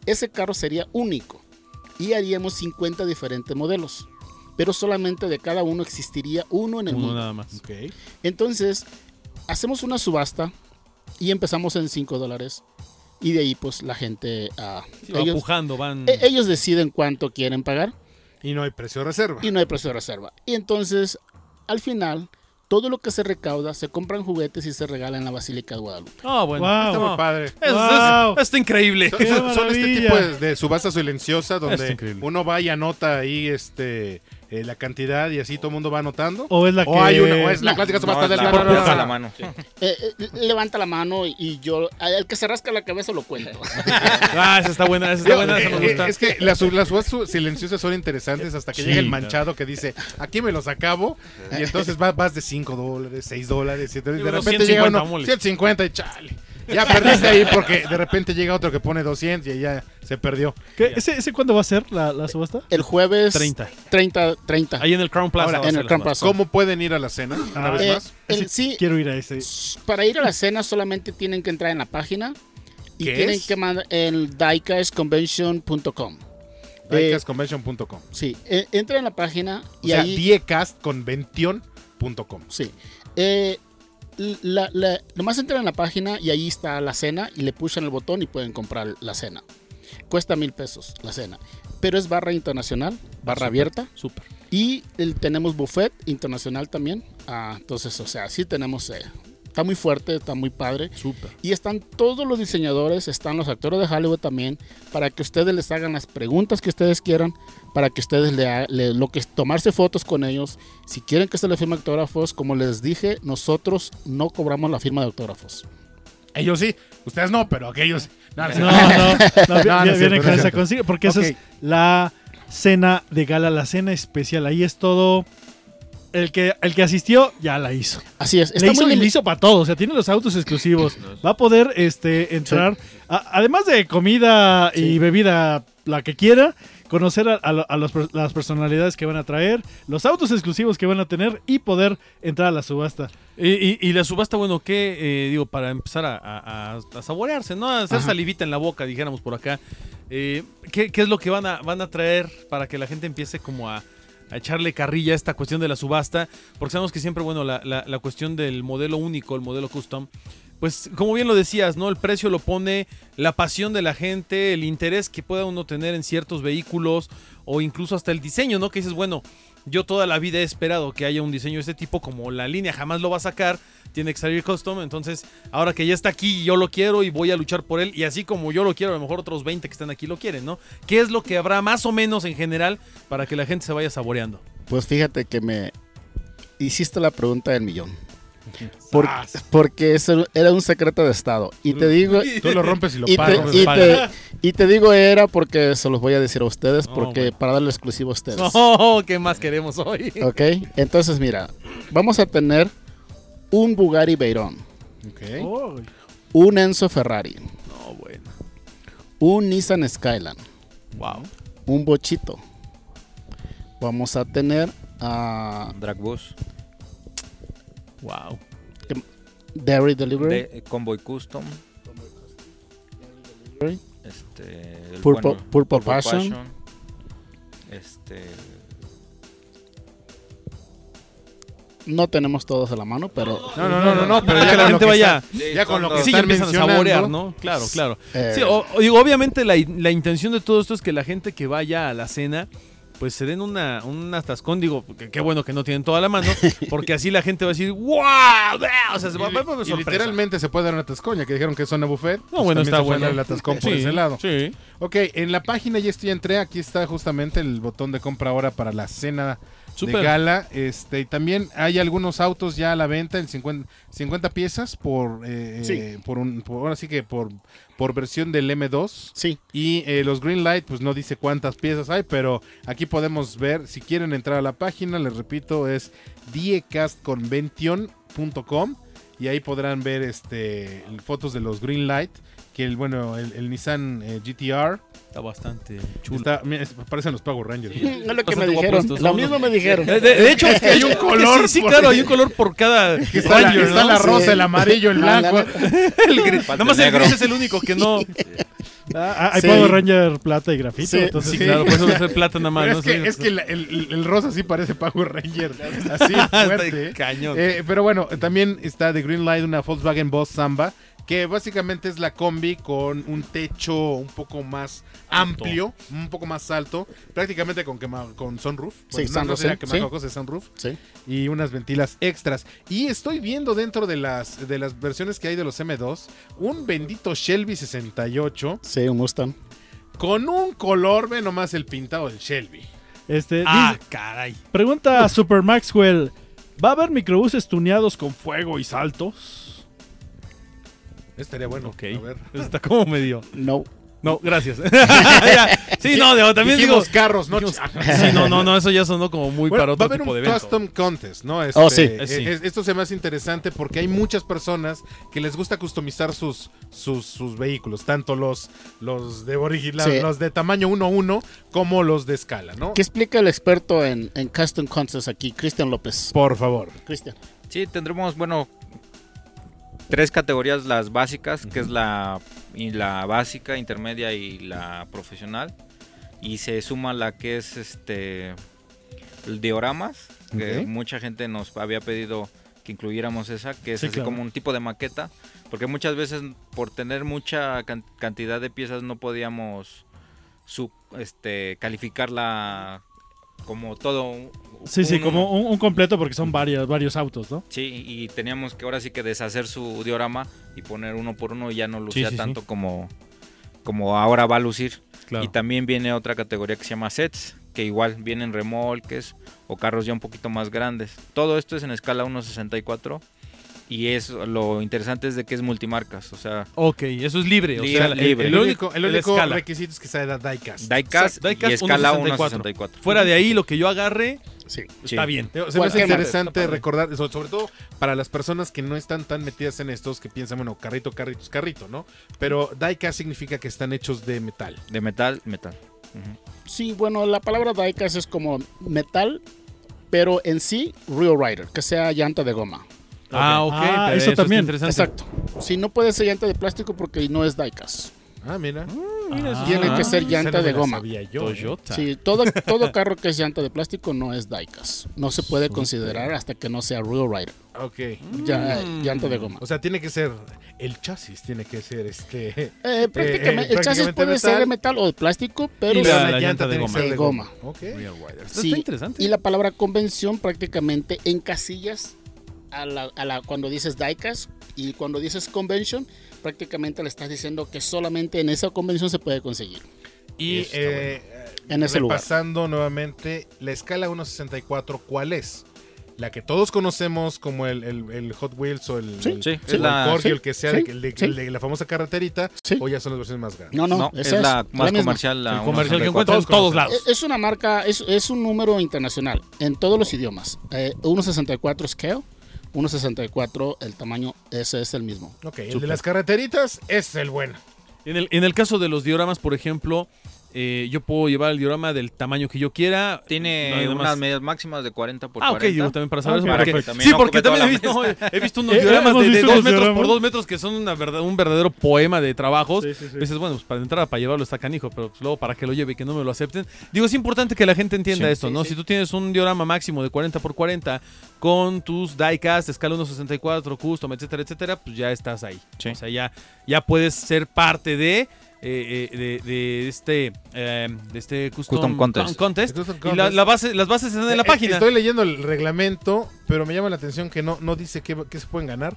[SPEAKER 5] Ese carro sería único y haríamos 50 diferentes modelos, pero solamente de cada uno existiría uno en el
[SPEAKER 3] Uno
[SPEAKER 5] mundo.
[SPEAKER 3] nada más.
[SPEAKER 4] Ok.
[SPEAKER 5] Entonces, hacemos una subasta y empezamos en 5 dólares y de ahí pues la gente,
[SPEAKER 3] Sí, va pujando, van.
[SPEAKER 5] e- ellos deciden cuánto quieren pagar
[SPEAKER 4] Y no hay precio de reserva.
[SPEAKER 5] y no hay precio de reserva. Y entonces, al final, todo lo que se recauda se compran juguetes y se regala en la Basílica de Guadalupe.
[SPEAKER 3] Ah, bueno.
[SPEAKER 2] Wow.
[SPEAKER 4] Está muy padre.
[SPEAKER 3] es- es-
[SPEAKER 2] Wow.
[SPEAKER 3] está increíble.
[SPEAKER 4] Son,
[SPEAKER 2] ¡Qué
[SPEAKER 4] son- son este tipo de, de subasta silenciosa donde uno va y anota ahí este eh, la cantidad y así todo el mundo va anotando.
[SPEAKER 2] O es la
[SPEAKER 4] O
[SPEAKER 2] que...
[SPEAKER 4] hay una, o es la
[SPEAKER 5] No,
[SPEAKER 4] clásica
[SPEAKER 7] No,
[SPEAKER 4] subasta
[SPEAKER 7] es
[SPEAKER 4] del
[SPEAKER 7] la-
[SPEAKER 5] no, no, no, no.
[SPEAKER 7] la mano. sí.
[SPEAKER 5] Eh, eh, levanta la mano y, yo, al que se rasca la cabeza lo cuento.
[SPEAKER 3] Ah, esa está buena, esa está buena, esa
[SPEAKER 4] eh,
[SPEAKER 3] me gusta.
[SPEAKER 4] Es que las, las subastas silenciosas son interesantes hasta que
[SPEAKER 3] Sí,
[SPEAKER 4] llega el manchado que dice, aquí me los acabo. Y entonces vas, vas de 5 dólares, 6 dólares. Y de repente llega
[SPEAKER 3] 150
[SPEAKER 4] uno,
[SPEAKER 3] moles.
[SPEAKER 4] 150 y chale. Ya perdiste ahí porque de repente llega otro que pone 200 y ya se perdió.
[SPEAKER 2] ¿Qué? ¿Ese, ese cuándo va a ser la, la subasta?
[SPEAKER 5] El jueves
[SPEAKER 3] 30.
[SPEAKER 5] 30, 30.
[SPEAKER 3] Ahí en el Crown Plaza.
[SPEAKER 4] Ahora,
[SPEAKER 5] en el Crown. Plaza.
[SPEAKER 4] ¿Cómo pueden ir a la cena una
[SPEAKER 2] Ah,
[SPEAKER 4] vez
[SPEAKER 5] Eh,
[SPEAKER 4] más?
[SPEAKER 5] el- sí,
[SPEAKER 2] Quiero ir a ese.
[SPEAKER 5] para ir a la cena solamente tienen que entrar en la página y
[SPEAKER 4] ¿Qué
[SPEAKER 5] tienen
[SPEAKER 4] es?
[SPEAKER 5] que mandar en diecastconvention.com. Eh,
[SPEAKER 4] Diecastconvention.com.
[SPEAKER 5] sí, eh, entra en la página
[SPEAKER 4] O
[SPEAKER 5] y
[SPEAKER 4] sea,
[SPEAKER 5] ahí
[SPEAKER 4] diecastconvention.com.
[SPEAKER 5] sí. Eh, la, la, nomás entran en la página y ahí está la cena y le pulsan el botón y pueden comprar la cena. Cuesta mil pesos la cena, pero es barra internacional, barra abierta
[SPEAKER 3] Súper.
[SPEAKER 5] y el- tenemos buffet internacional también. Ah, entonces, o sea, sí tenemos, eh, está muy fuerte, está muy padre.
[SPEAKER 3] Súper.
[SPEAKER 5] Y están todos los diseñadores, están los actores de Hollywood también, para que ustedes les hagan las preguntas que ustedes quieran, para que ustedes le, le- lo que es tomarse fotos con ellos. Si quieren que se les firme autógrafos, como les dije, nosotros no cobramos la firma de autógrafos.
[SPEAKER 4] Ellos sí, ustedes no, pero aquellos. No, no,
[SPEAKER 2] No, no, no,
[SPEAKER 4] No,
[SPEAKER 2] viene con
[SPEAKER 4] es
[SPEAKER 2] esa porque esa
[SPEAKER 4] Ok.
[SPEAKER 2] es la cena de gala, la cena especial. Ahí es todo. El que, el que asistió ya la hizo.
[SPEAKER 5] Así es,
[SPEAKER 2] Le
[SPEAKER 5] está
[SPEAKER 2] hizo
[SPEAKER 5] muy
[SPEAKER 2] le hizo para todo. O sea, tiene los autos exclusivos. Va a poder este, entrar, a- además de comida y
[SPEAKER 5] Sí.
[SPEAKER 2] bebida, la que quiera, conocer a, a los las personalidades que van a traer, los autos exclusivos que van a tener y poder entrar a la subasta.
[SPEAKER 3] Y, y- y la subasta, bueno, ¿qué? Eh, digo, para empezar a, a- a- a saborearse, ¿no? A hacer
[SPEAKER 5] Ajá.
[SPEAKER 3] salivita en la boca, dijéramos por acá. Eh, ¿qué, qué es lo que van a, van a traer para que la gente empiece como a, a echarle carrilla a esta cuestión de la subasta? Porque sabemos que siempre, bueno, la, la- la cuestión del modelo único, el modelo custom, pues como bien lo decías, ¿no? El precio lo pone la pasión de la gente, el interés que pueda uno tener en ciertos vehículos o incluso hasta el diseño, ¿no? Que dices, bueno, yo toda la vida he esperado que haya un diseño de este tipo, como la línea jamás lo va a sacar, tiene que salir custom, entonces ahora que ya está aquí yo lo quiero y voy a luchar por él y así como yo lo quiero, a lo mejor otros 20 que están aquí lo quieren, ¿no? ¿Qué es lo que habrá más o menos en general para que la gente se vaya saboreando?
[SPEAKER 5] Pues fíjate que me hiciste la pregunta del millón. Por- porque eso era un secreto de Estado. Y te digo,
[SPEAKER 4] Tú lo rompes y lo
[SPEAKER 5] y
[SPEAKER 4] pagas.
[SPEAKER 5] te, y,
[SPEAKER 3] paga.
[SPEAKER 5] te, y te digo era porque se los voy a decir a ustedes,
[SPEAKER 3] Oh,
[SPEAKER 5] porque
[SPEAKER 3] bueno.
[SPEAKER 5] para darle exclusivo a ustedes.
[SPEAKER 3] Oh, ¿qué más queremos hoy?
[SPEAKER 5] Ok, entonces mira, vamos a tener un Bugatti Veyron,
[SPEAKER 4] Ok.
[SPEAKER 2] Oh,
[SPEAKER 5] un Enzo Ferrari,
[SPEAKER 3] No, bueno.
[SPEAKER 5] un Nissan Skyline,
[SPEAKER 3] Wow.
[SPEAKER 5] un Bochito. Vamos a tener a
[SPEAKER 7] Drag Bus,
[SPEAKER 3] Wow.
[SPEAKER 5] Dairy Delivery,
[SPEAKER 7] de eh, Convoy Custom, este, el
[SPEAKER 5] Purple- Purple Passion.
[SPEAKER 7] este,
[SPEAKER 5] No tenemos todos a la mano, pero
[SPEAKER 4] No, no, no, no, no, pero
[SPEAKER 3] Para
[SPEAKER 4] ya
[SPEAKER 3] que la
[SPEAKER 4] con lo
[SPEAKER 3] gente
[SPEAKER 4] que
[SPEAKER 3] vaya-
[SPEAKER 4] ya con lo que.
[SPEAKER 3] Sí, ya
[SPEAKER 4] están
[SPEAKER 3] empiezan a saborear, ¿no? Claro, claro.
[SPEAKER 5] eh,
[SPEAKER 3] Sí, o- o digo, obviamente la, la intención de todo esto es que la gente que vaya a la cena pues se den una, un atascón, digo, qué bueno que no tienen toda la mano, porque así la gente va a decir, ¡wow! O sea, se va, va a haber
[SPEAKER 4] Y literalmente se puede dar una tascoña, que dijeron que es zona buffet.
[SPEAKER 3] No,
[SPEAKER 4] pues
[SPEAKER 3] bueno, está bueno.
[SPEAKER 4] el atascón por
[SPEAKER 3] Sí,
[SPEAKER 4] ese lado.
[SPEAKER 3] Sí.
[SPEAKER 4] Ok, en la página ya estoy entré, aquí está justamente el botón de compra ahora para la cena
[SPEAKER 3] Súper.
[SPEAKER 4] de gala. Este, y también hay algunos autos ya a la venta en 50, 50 piezas por, eh,
[SPEAKER 5] Sí.
[SPEAKER 4] eh, por un, por, ahora sí que por, por versión del M2.
[SPEAKER 5] sí,
[SPEAKER 4] Y eh, los Green Light, pues no dice cuántas piezas hay, pero aquí podemos ver, si quieren entrar a la página, les repito, es diecastconvention.com y ahí podrán ver este fotos de los Green Light, que el bueno, el, el Nissan eh, GTR
[SPEAKER 3] Está bastante chulo.
[SPEAKER 4] está, mira, es- parecen los Power Rangers.
[SPEAKER 5] es lo que me
[SPEAKER 3] Bastante
[SPEAKER 5] dijeron.
[SPEAKER 3] guapos
[SPEAKER 5] Lo
[SPEAKER 3] ¿no?
[SPEAKER 5] mismo me dijeron.
[SPEAKER 3] De, de- de hecho, es que hay un
[SPEAKER 4] color
[SPEAKER 3] Sí, sí,
[SPEAKER 4] por-
[SPEAKER 3] claro, hay un color por cada.
[SPEAKER 4] Que está la,
[SPEAKER 3] Ranger,
[SPEAKER 4] está
[SPEAKER 3] ¿no?
[SPEAKER 4] la
[SPEAKER 5] Sí.
[SPEAKER 4] rosa, el amarillo, el
[SPEAKER 5] Ah, la
[SPEAKER 4] blanco.
[SPEAKER 3] El gris. Nada más
[SPEAKER 7] el negro.
[SPEAKER 3] gris es el único que no.
[SPEAKER 2] Ah, ah, hay
[SPEAKER 5] Sí.
[SPEAKER 2] Power Ranger plata y grafito.
[SPEAKER 5] Sí,
[SPEAKER 2] entonces,
[SPEAKER 3] Sí, claro, por eso ser plata nada más.
[SPEAKER 4] Pero
[SPEAKER 3] ¿no?
[SPEAKER 4] es que, es que la- el, el- el rosa sí parece Power Ranger. Así
[SPEAKER 3] Está
[SPEAKER 4] fuerte.
[SPEAKER 3] cañón.
[SPEAKER 4] Eh, pero bueno, también está de Green Light una Volkswagen Boss Samba, que básicamente es la combi con un techo un poco más
[SPEAKER 3] Alto.
[SPEAKER 4] amplio, un poco más alto, prácticamente con, quema- con sunroof.
[SPEAKER 5] Sí,
[SPEAKER 4] no, no
[SPEAKER 5] sunroof,
[SPEAKER 4] sería
[SPEAKER 5] sí,
[SPEAKER 4] quemacocos, es sunroof.
[SPEAKER 5] Sí.
[SPEAKER 4] Y unas ventilas extras. Y estoy viendo dentro de las, de las versiones que hay de los M2, un bendito Shelby 68
[SPEAKER 5] Sí, un Mustang.
[SPEAKER 4] con un color, ve nomás el pintado del Shelby.
[SPEAKER 2] Este,
[SPEAKER 3] Ah,
[SPEAKER 2] dice-
[SPEAKER 3] caray.
[SPEAKER 2] pregunta a Super Maxwell: ¿Va a haber microbuses tuneados con fuego y saltos?
[SPEAKER 4] Estaría bueno.
[SPEAKER 3] Ok.
[SPEAKER 4] A ver.
[SPEAKER 3] Está como medio.
[SPEAKER 5] No.
[SPEAKER 3] No, gracias. Sí, no, digo, también digo.
[SPEAKER 4] Carros, ¿no?
[SPEAKER 3] dijimos- sí, no, no, no, eso ya sonó como muy
[SPEAKER 4] Bueno,
[SPEAKER 3] para
[SPEAKER 4] va a
[SPEAKER 3] otro
[SPEAKER 4] haber
[SPEAKER 3] tipo
[SPEAKER 4] un
[SPEAKER 3] de evento.
[SPEAKER 4] custom contest, ¿no?
[SPEAKER 5] Oh, sí.
[SPEAKER 4] eh,
[SPEAKER 3] Eh, sí.
[SPEAKER 4] es- esto se me hace interesante porque hay muchas personas que les gusta customizar sus, sus, sus vehículos, tanto los, los de original,
[SPEAKER 5] Sí.
[SPEAKER 4] los de tamaño 1-1 como los de escala, ¿no?
[SPEAKER 5] ¿Qué explica el experto en, en Custom Concepts aquí, Cristian López?
[SPEAKER 4] Por favor.
[SPEAKER 5] Cristian.
[SPEAKER 7] Sí, tendremos, bueno, tres categorías, las básicas, que es la, y la básica, intermedia y la profesional. Y se suma la que es este el dioramas, que mucha gente nos había pedido que incluyéramos esa, que es
[SPEAKER 2] Sí,
[SPEAKER 7] así
[SPEAKER 2] claro.
[SPEAKER 7] como un tipo de maqueta, porque muchas veces por tener mucha can- cantidad de piezas no podíamos su, este, calificarla como todo. Un-
[SPEAKER 2] Sí, sí, como un, un completo porque son varias, varios autos, ¿no?
[SPEAKER 7] Sí, y teníamos que ahora sí que deshacer su diorama y poner uno por uno y ya no lucía
[SPEAKER 3] sí, sí.
[SPEAKER 7] tanto como como ahora va a lucir.
[SPEAKER 3] Claro.
[SPEAKER 7] Y también viene otra categoría que se llama sets, que igual vienen remolques o carros ya un poquito más grandes. Todo esto es en escala 1.64 y es lo interesante es de que es multimarcas, o sea,
[SPEAKER 3] Ok, eso es libre. O sea, el-
[SPEAKER 7] libre.
[SPEAKER 4] El,
[SPEAKER 3] el
[SPEAKER 4] único, el único requisito es que sea diecast.
[SPEAKER 7] diecast,
[SPEAKER 3] Diecast
[SPEAKER 7] y escala
[SPEAKER 3] 1.64.
[SPEAKER 7] 1.64.
[SPEAKER 3] Fuera de ahí, lo que yo agarre
[SPEAKER 5] Sí.
[SPEAKER 7] Sí.
[SPEAKER 3] está bien.
[SPEAKER 4] Se me hace interesante recordar, so- sobre todo para las personas que no están tan metidas en estos, que piensan, bueno, carrito, carrito, es carrito, ¿no? Pero diecast significa que están hechos de metal.
[SPEAKER 7] De metal, metal.
[SPEAKER 5] Sí, bueno, la palabra diecast es como metal, pero en sí, real rider, que sea llanta de goma.
[SPEAKER 3] Ah, ok.
[SPEAKER 2] Ah,
[SPEAKER 3] pero
[SPEAKER 2] eso
[SPEAKER 3] está
[SPEAKER 2] también.
[SPEAKER 3] interesante.
[SPEAKER 5] Exacto. Si no puede ser llanta de plástico porque no es diecast.
[SPEAKER 4] Ah, mira.
[SPEAKER 3] Mira, eso
[SPEAKER 5] Tiene que ser llanta
[SPEAKER 4] no
[SPEAKER 5] de goma.
[SPEAKER 4] yo, ¿eh?
[SPEAKER 3] Toyota.
[SPEAKER 5] Sí, todo, todo carro que es llanta de plástico no es diecast. No se puede considerar hasta que no sea real rider.
[SPEAKER 4] Ok.
[SPEAKER 5] Ya,
[SPEAKER 3] Mm.
[SPEAKER 5] llanta de goma.
[SPEAKER 4] O sea, tiene que ser el chasis, tiene que ser este.
[SPEAKER 5] Eh, prácticamente,
[SPEAKER 4] eh,
[SPEAKER 5] el chasis
[SPEAKER 4] prácticamente
[SPEAKER 5] puede ser
[SPEAKER 4] metal.
[SPEAKER 5] de metal o de plástico, pero
[SPEAKER 3] Y la-
[SPEAKER 4] la,
[SPEAKER 3] la
[SPEAKER 4] llanta
[SPEAKER 3] llanta de goma.
[SPEAKER 4] ser
[SPEAKER 5] De goma.
[SPEAKER 4] Ok.
[SPEAKER 3] Real Rider. Está,
[SPEAKER 5] Sí,
[SPEAKER 3] está interesante.
[SPEAKER 5] Y la palabra convención prácticamente en casillas a la, a la- cuando dices diecast y cuando dices convention, prácticamente le estás diciendo que solamente en esa convención se puede conseguir.
[SPEAKER 4] Y
[SPEAKER 5] Está
[SPEAKER 4] eh,
[SPEAKER 5] En ese lugar.
[SPEAKER 4] repasando nuevamente, la escala 1.64, ¿cuál es? La que todos conocemos como el, el- el Hot Wheels o el,
[SPEAKER 5] Sí,
[SPEAKER 4] el-
[SPEAKER 7] Sí,
[SPEAKER 4] el
[SPEAKER 7] la,
[SPEAKER 4] Corgi,
[SPEAKER 5] sí,
[SPEAKER 4] el que sea, el de-
[SPEAKER 5] sí.
[SPEAKER 4] el de la famosa carreterita,
[SPEAKER 5] Sí.
[SPEAKER 4] o ya son las versiones más grandes.
[SPEAKER 5] No, no,
[SPEAKER 7] no,
[SPEAKER 5] esa
[SPEAKER 7] es la más comercial, la
[SPEAKER 3] el comercial que
[SPEAKER 7] 1.64.
[SPEAKER 3] encuentras en
[SPEAKER 4] Todos
[SPEAKER 3] todos lados.
[SPEAKER 5] Es es una marca, es, es un número internacional en todos los idiomas. Eh, 1.64 scale, 1.64 el tamaño, ese es el mismo.
[SPEAKER 4] Ok, el de las carreteritas es el bueno.
[SPEAKER 3] En el, en el caso de los dioramas, por ejemplo, eh, yo puedo llevar el diorama del tamaño que yo quiera.
[SPEAKER 7] Tiene unas medidas máximas de 40 por
[SPEAKER 3] Ah, ok,
[SPEAKER 7] 40.
[SPEAKER 3] digo, también para saber
[SPEAKER 2] Ok,
[SPEAKER 3] eso.
[SPEAKER 2] para
[SPEAKER 3] porque- sí,
[SPEAKER 7] no
[SPEAKER 3] porque también he visto, he visto unos
[SPEAKER 2] Eh,
[SPEAKER 3] dioramas de, de
[SPEAKER 2] visto
[SPEAKER 3] dos
[SPEAKER 2] los
[SPEAKER 3] metros
[SPEAKER 2] dioramas.
[SPEAKER 3] por dos metros que son una verdad, un verdadero poema de trabajos.
[SPEAKER 2] Sí, sí, sí.
[SPEAKER 3] Dices, bueno, pues para entrar para llevarlo está canijo, pero pues, luego para que lo lleve y que no me lo acepten. Digo, es importante que la gente entienda
[SPEAKER 7] Sí,
[SPEAKER 3] esto,
[SPEAKER 7] sí,
[SPEAKER 3] ¿no?
[SPEAKER 7] sí.
[SPEAKER 3] Si tú tienes un diorama máximo de 40 por 40 con tus diecast, escala 1.64, custom, etcétera, etcétera, pues ya estás ahí.
[SPEAKER 7] Sí.
[SPEAKER 3] O sea, ya, ya puedes ser parte de... eh, eh, de, de este eh, de este custom,
[SPEAKER 7] Custom contest.
[SPEAKER 3] con- contest.
[SPEAKER 4] Custom
[SPEAKER 3] y la, la base, las bases están en la
[SPEAKER 4] Eh,
[SPEAKER 3] página
[SPEAKER 4] Estoy leyendo el reglamento, pero me llama la atención que no, no dice qué, qué se pueden ganar.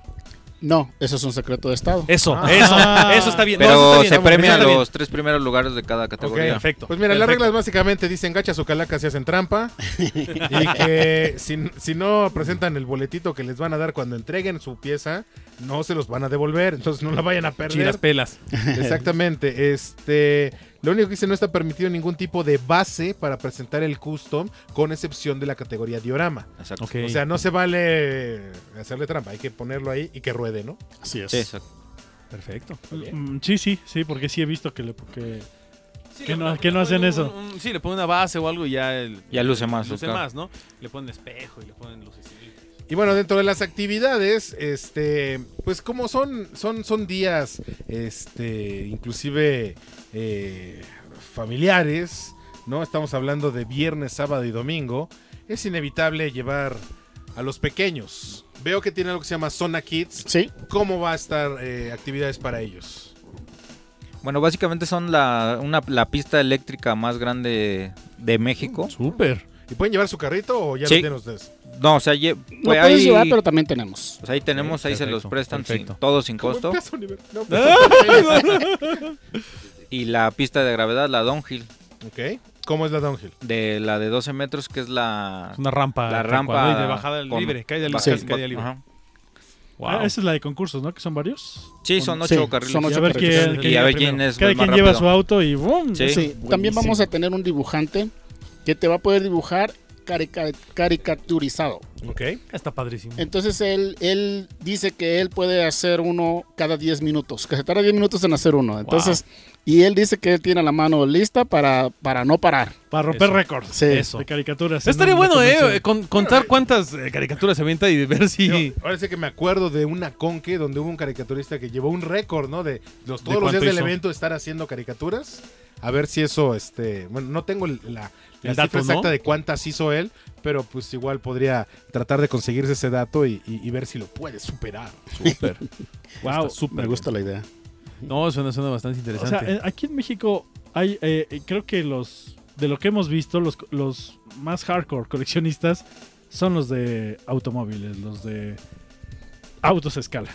[SPEAKER 5] No, eso es un secreto de Estado.
[SPEAKER 3] eso
[SPEAKER 4] Ah.
[SPEAKER 3] eso eso está bien
[SPEAKER 7] Pero
[SPEAKER 3] eso está bien,
[SPEAKER 7] se
[SPEAKER 3] eso
[SPEAKER 7] premian
[SPEAKER 3] bien.
[SPEAKER 7] los tres primeros lugares de cada categoría.
[SPEAKER 3] perfecto
[SPEAKER 4] Pues mira, las
[SPEAKER 3] perfecto.
[SPEAKER 4] reglas básicamente dicen gacha su calaca si hacen trampa y que si, si no presentan el boletito que les van a dar cuando entreguen su pieza, no se los van a devolver, entonces no la vayan a perder.
[SPEAKER 3] pelas
[SPEAKER 4] Exactamente, este, lo único que dice no está permitido ningún tipo de base para presentar el custom con excepción de la categoría diorama.
[SPEAKER 7] Exacto.
[SPEAKER 4] O sea, no se vale hacerle trampa, hay que ponerlo ahí y que ruede, ¿no?
[SPEAKER 5] Así es.
[SPEAKER 7] Sí, exacto.
[SPEAKER 3] perfecto
[SPEAKER 2] Mm, Sí, sí, sí, porque sí he visto que le... Porque...
[SPEAKER 3] Sí,
[SPEAKER 2] ¿Qué
[SPEAKER 3] le
[SPEAKER 2] no- hacen eso?
[SPEAKER 3] un- un- sí, le ponen una base o algo y ya el-
[SPEAKER 7] Ya luce más,
[SPEAKER 3] Luce
[SPEAKER 7] claro.
[SPEAKER 3] más, ¿no? Le ponen espejo y le ponen luces.
[SPEAKER 4] Y bueno, dentro de las actividades, este, pues como son, son, son días, este, inclusive eh, familiares, ¿no? Estamos hablando de viernes, sábado y domingo. Es inevitable llevar a los pequeños. Veo que tiene algo que se llama Zona Kids.
[SPEAKER 5] Sí,
[SPEAKER 4] ¿Cómo va a estar eh, actividades para ellos?
[SPEAKER 7] Bueno, básicamente son la, una, la pista eléctrica más grande de México.
[SPEAKER 3] Súper.
[SPEAKER 4] ¿Y pueden llevar su carrito o ya
[SPEAKER 7] Sí.
[SPEAKER 4] lo tienen ustedes?
[SPEAKER 7] No, o sea, lle-
[SPEAKER 5] lo
[SPEAKER 7] pues
[SPEAKER 5] puedes
[SPEAKER 7] ahí,
[SPEAKER 5] llevar, pero también tenemos.
[SPEAKER 7] pues ahí tenemos, ahí se los prestan sin, todos sin
[SPEAKER 4] ¿Cómo
[SPEAKER 7] costo.
[SPEAKER 4] No, pues,
[SPEAKER 7] Y la pista de gravedad, la downhill,
[SPEAKER 4] ok. ¿Cómo es la downhill?
[SPEAKER 7] de la de 12 metros, que es la,
[SPEAKER 3] Es una rampa.
[SPEAKER 7] la rampa
[SPEAKER 3] cual, ¿no? Y de bajada
[SPEAKER 7] con-
[SPEAKER 3] libre. Caída libre. casi caída libre.
[SPEAKER 7] Ajá.
[SPEAKER 3] Wow.
[SPEAKER 2] Ah, esa es la de concursos, ¿no? Que son varios.
[SPEAKER 7] Sí, son
[SPEAKER 5] Sí,
[SPEAKER 7] ocho carriles.
[SPEAKER 5] son
[SPEAKER 2] Y
[SPEAKER 5] ocho
[SPEAKER 2] a ver
[SPEAKER 5] carriles.
[SPEAKER 2] quién,
[SPEAKER 3] Y
[SPEAKER 2] quién
[SPEAKER 7] y a ver quién es
[SPEAKER 2] Cada
[SPEAKER 7] el
[SPEAKER 2] quien
[SPEAKER 7] más
[SPEAKER 2] lleva su auto y ¡boom!
[SPEAKER 7] Sí.
[SPEAKER 5] Sí, también vamos a tener un dibujante que te va a poder dibujar carica- caricaturizado.
[SPEAKER 4] Ok.
[SPEAKER 3] Está padrísimo.
[SPEAKER 5] Entonces él, él dice que él puede hacer uno cada 10 minutos, que se tarda 10 minutos en hacer uno. Entonces, y él dice que él tiene la mano lista para, para no parar.
[SPEAKER 2] Para romper récords.
[SPEAKER 5] Sí.
[SPEAKER 3] Eso.
[SPEAKER 2] De caricaturas.
[SPEAKER 3] Estaría bueno. ¿eh? Con- contar cuántas eh, caricaturas se avienta y ver si.
[SPEAKER 4] Yo, ahora sí que me acuerdo de una conque donde hubo un caricaturista que llevó un récord, ¿no? De los, todos los días del evento estar haciendo caricaturas. A ver si eso, este, bueno, no tengo el- la,
[SPEAKER 3] dato,
[SPEAKER 4] cifra exacta
[SPEAKER 3] ¿no?
[SPEAKER 4] de cuántas hizo él, pero pues igual podría tratar de conseguirse ese dato y, y- y ver si lo puede superar.
[SPEAKER 3] Súper.
[SPEAKER 2] Wow.
[SPEAKER 3] Súper.
[SPEAKER 5] Me gusta la idea.
[SPEAKER 3] No, suena, suena bastante
[SPEAKER 2] O sea,
[SPEAKER 3] interesante.
[SPEAKER 2] aquí en México hay, eh, eh, creo que los, de lo que hemos visto, los, los más hardcore coleccionistas son los de automóviles, los de autos a escala.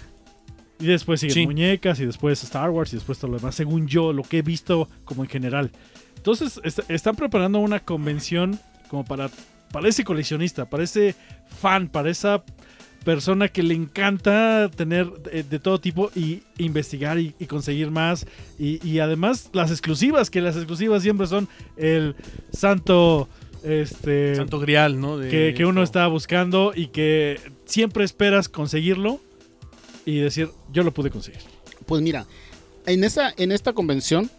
[SPEAKER 2] Y después siguen
[SPEAKER 3] Sí.
[SPEAKER 2] muñecas y después Star Wars y después todo lo demás, según yo, lo que he visto como en general. Entonces, est- están preparando una convención como para, para ese coleccionista, para ese fan, para esa persona que le encanta tener de, de todo tipo y investigar y, y conseguir más. Y, y además las exclusivas, que las exclusivas siempre son el santo... Este,
[SPEAKER 3] Santo Grial, ¿no? De-
[SPEAKER 2] que, que uno está buscando y que siempre esperas conseguirlo y decir, yo lo pude conseguir.
[SPEAKER 5] Pues mira, en, esa, en esta convención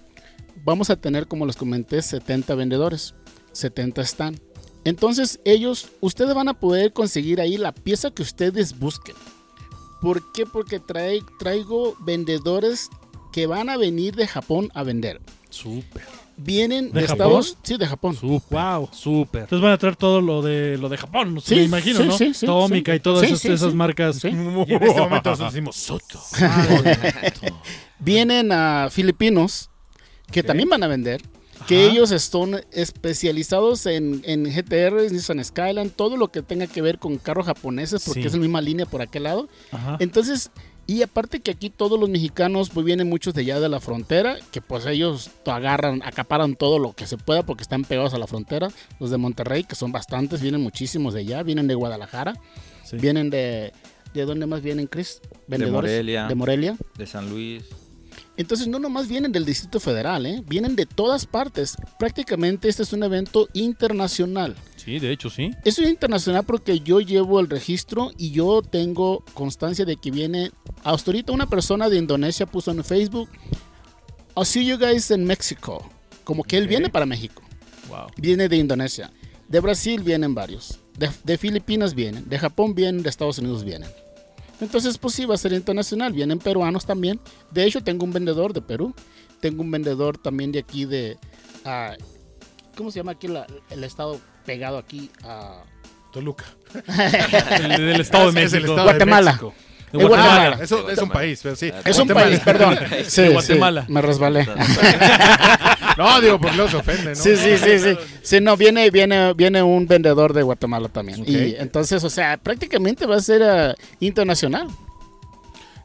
[SPEAKER 5] vamos a tener, como les comenté, 70 vendedores, 70 están. Entonces ellos, ustedes van a poder conseguir ahí la pieza que ustedes busquen. ¿Por qué? Porque trae, traigo vendedores que van a venir de Japón a vender.
[SPEAKER 3] Súper.
[SPEAKER 5] Vienen
[SPEAKER 2] ¿De
[SPEAKER 5] de,
[SPEAKER 2] Japón?
[SPEAKER 5] Estados Sí, de Japón.
[SPEAKER 3] Súper.
[SPEAKER 2] Wow.
[SPEAKER 3] Súper.
[SPEAKER 2] Entonces van a traer todo lo de lo de Japón,
[SPEAKER 5] Sí,
[SPEAKER 2] me imagino,
[SPEAKER 5] sí,
[SPEAKER 2] ¿no?
[SPEAKER 5] sí, sí,
[SPEAKER 2] Tómica
[SPEAKER 5] sí.
[SPEAKER 2] y todas
[SPEAKER 5] Sí,
[SPEAKER 2] esas,
[SPEAKER 5] sí,
[SPEAKER 2] esas
[SPEAKER 5] sí.
[SPEAKER 2] marcas.
[SPEAKER 5] Sí.
[SPEAKER 4] Y en este momento nosotros decimos Soto.
[SPEAKER 5] Vienen a filipinos que también van a vender. Que ellos están especializados en, en GTR, Nissan Skyline, todo lo que tenga que ver con carros japoneses, porque
[SPEAKER 3] Sí.
[SPEAKER 5] es la misma línea por aquel lado.
[SPEAKER 2] Ajá.
[SPEAKER 5] Entonces, y aparte que aquí todos los mexicanos, pues vienen muchos de allá de la frontera, que pues ellos to- agarran, acaparan todo lo que se pueda porque están pegados a la frontera. Los de Monterrey, que son bastantes, vienen muchísimos de allá, vienen de Guadalajara,
[SPEAKER 2] Sí.
[SPEAKER 5] vienen de... ¿De dónde más vienen, Chris?
[SPEAKER 7] Morelia.
[SPEAKER 5] De Morelia.
[SPEAKER 7] De San Luis.
[SPEAKER 5] Entonces no nomás vienen del Distrito Federal, ¿eh? vienen de todas partes. Prácticamente este es un evento internacional.
[SPEAKER 3] Sí, de hecho, sí.
[SPEAKER 5] Es un internacional porque yo llevo el registro y yo tengo constancia de que viene. Hasta ahorita una persona de Indonesia puso en Facebook, I'll see you guys in Mexico. Como que él
[SPEAKER 4] Ok.
[SPEAKER 5] viene para México.
[SPEAKER 3] Wow.
[SPEAKER 5] Viene de Indonesia. De Brasil vienen varios. De, de Filipinas vienen. De Japón vienen. De Estados Unidos vienen. Entonces, pues sí, va a ser internacional. Vienen peruanos también. De hecho, tengo un vendedor de Perú. Tengo un vendedor también de aquí de... ah, ¿Cómo se llama aquí la- el estado pegado aquí? a
[SPEAKER 4] Toluca.
[SPEAKER 3] El, del Estado de
[SPEAKER 4] Es el
[SPEAKER 3] México.
[SPEAKER 4] estado
[SPEAKER 5] Guatemala.
[SPEAKER 3] De Guatemala.
[SPEAKER 5] Guatemala.
[SPEAKER 4] Eso es un país, pero sí.
[SPEAKER 5] es un
[SPEAKER 4] Guatemala.
[SPEAKER 5] país, perdón. Sí,
[SPEAKER 3] De
[SPEAKER 5] sí,
[SPEAKER 3] Guatemala.
[SPEAKER 5] me resbalé.
[SPEAKER 4] No, digo, porque luego se ofende, ¿no?
[SPEAKER 5] Sí, sí, sí, sí. Sí, no, viene, viene, viene un vendedor de Guatemala también. Y entonces, o sea, prácticamente va a ser ah, internacional.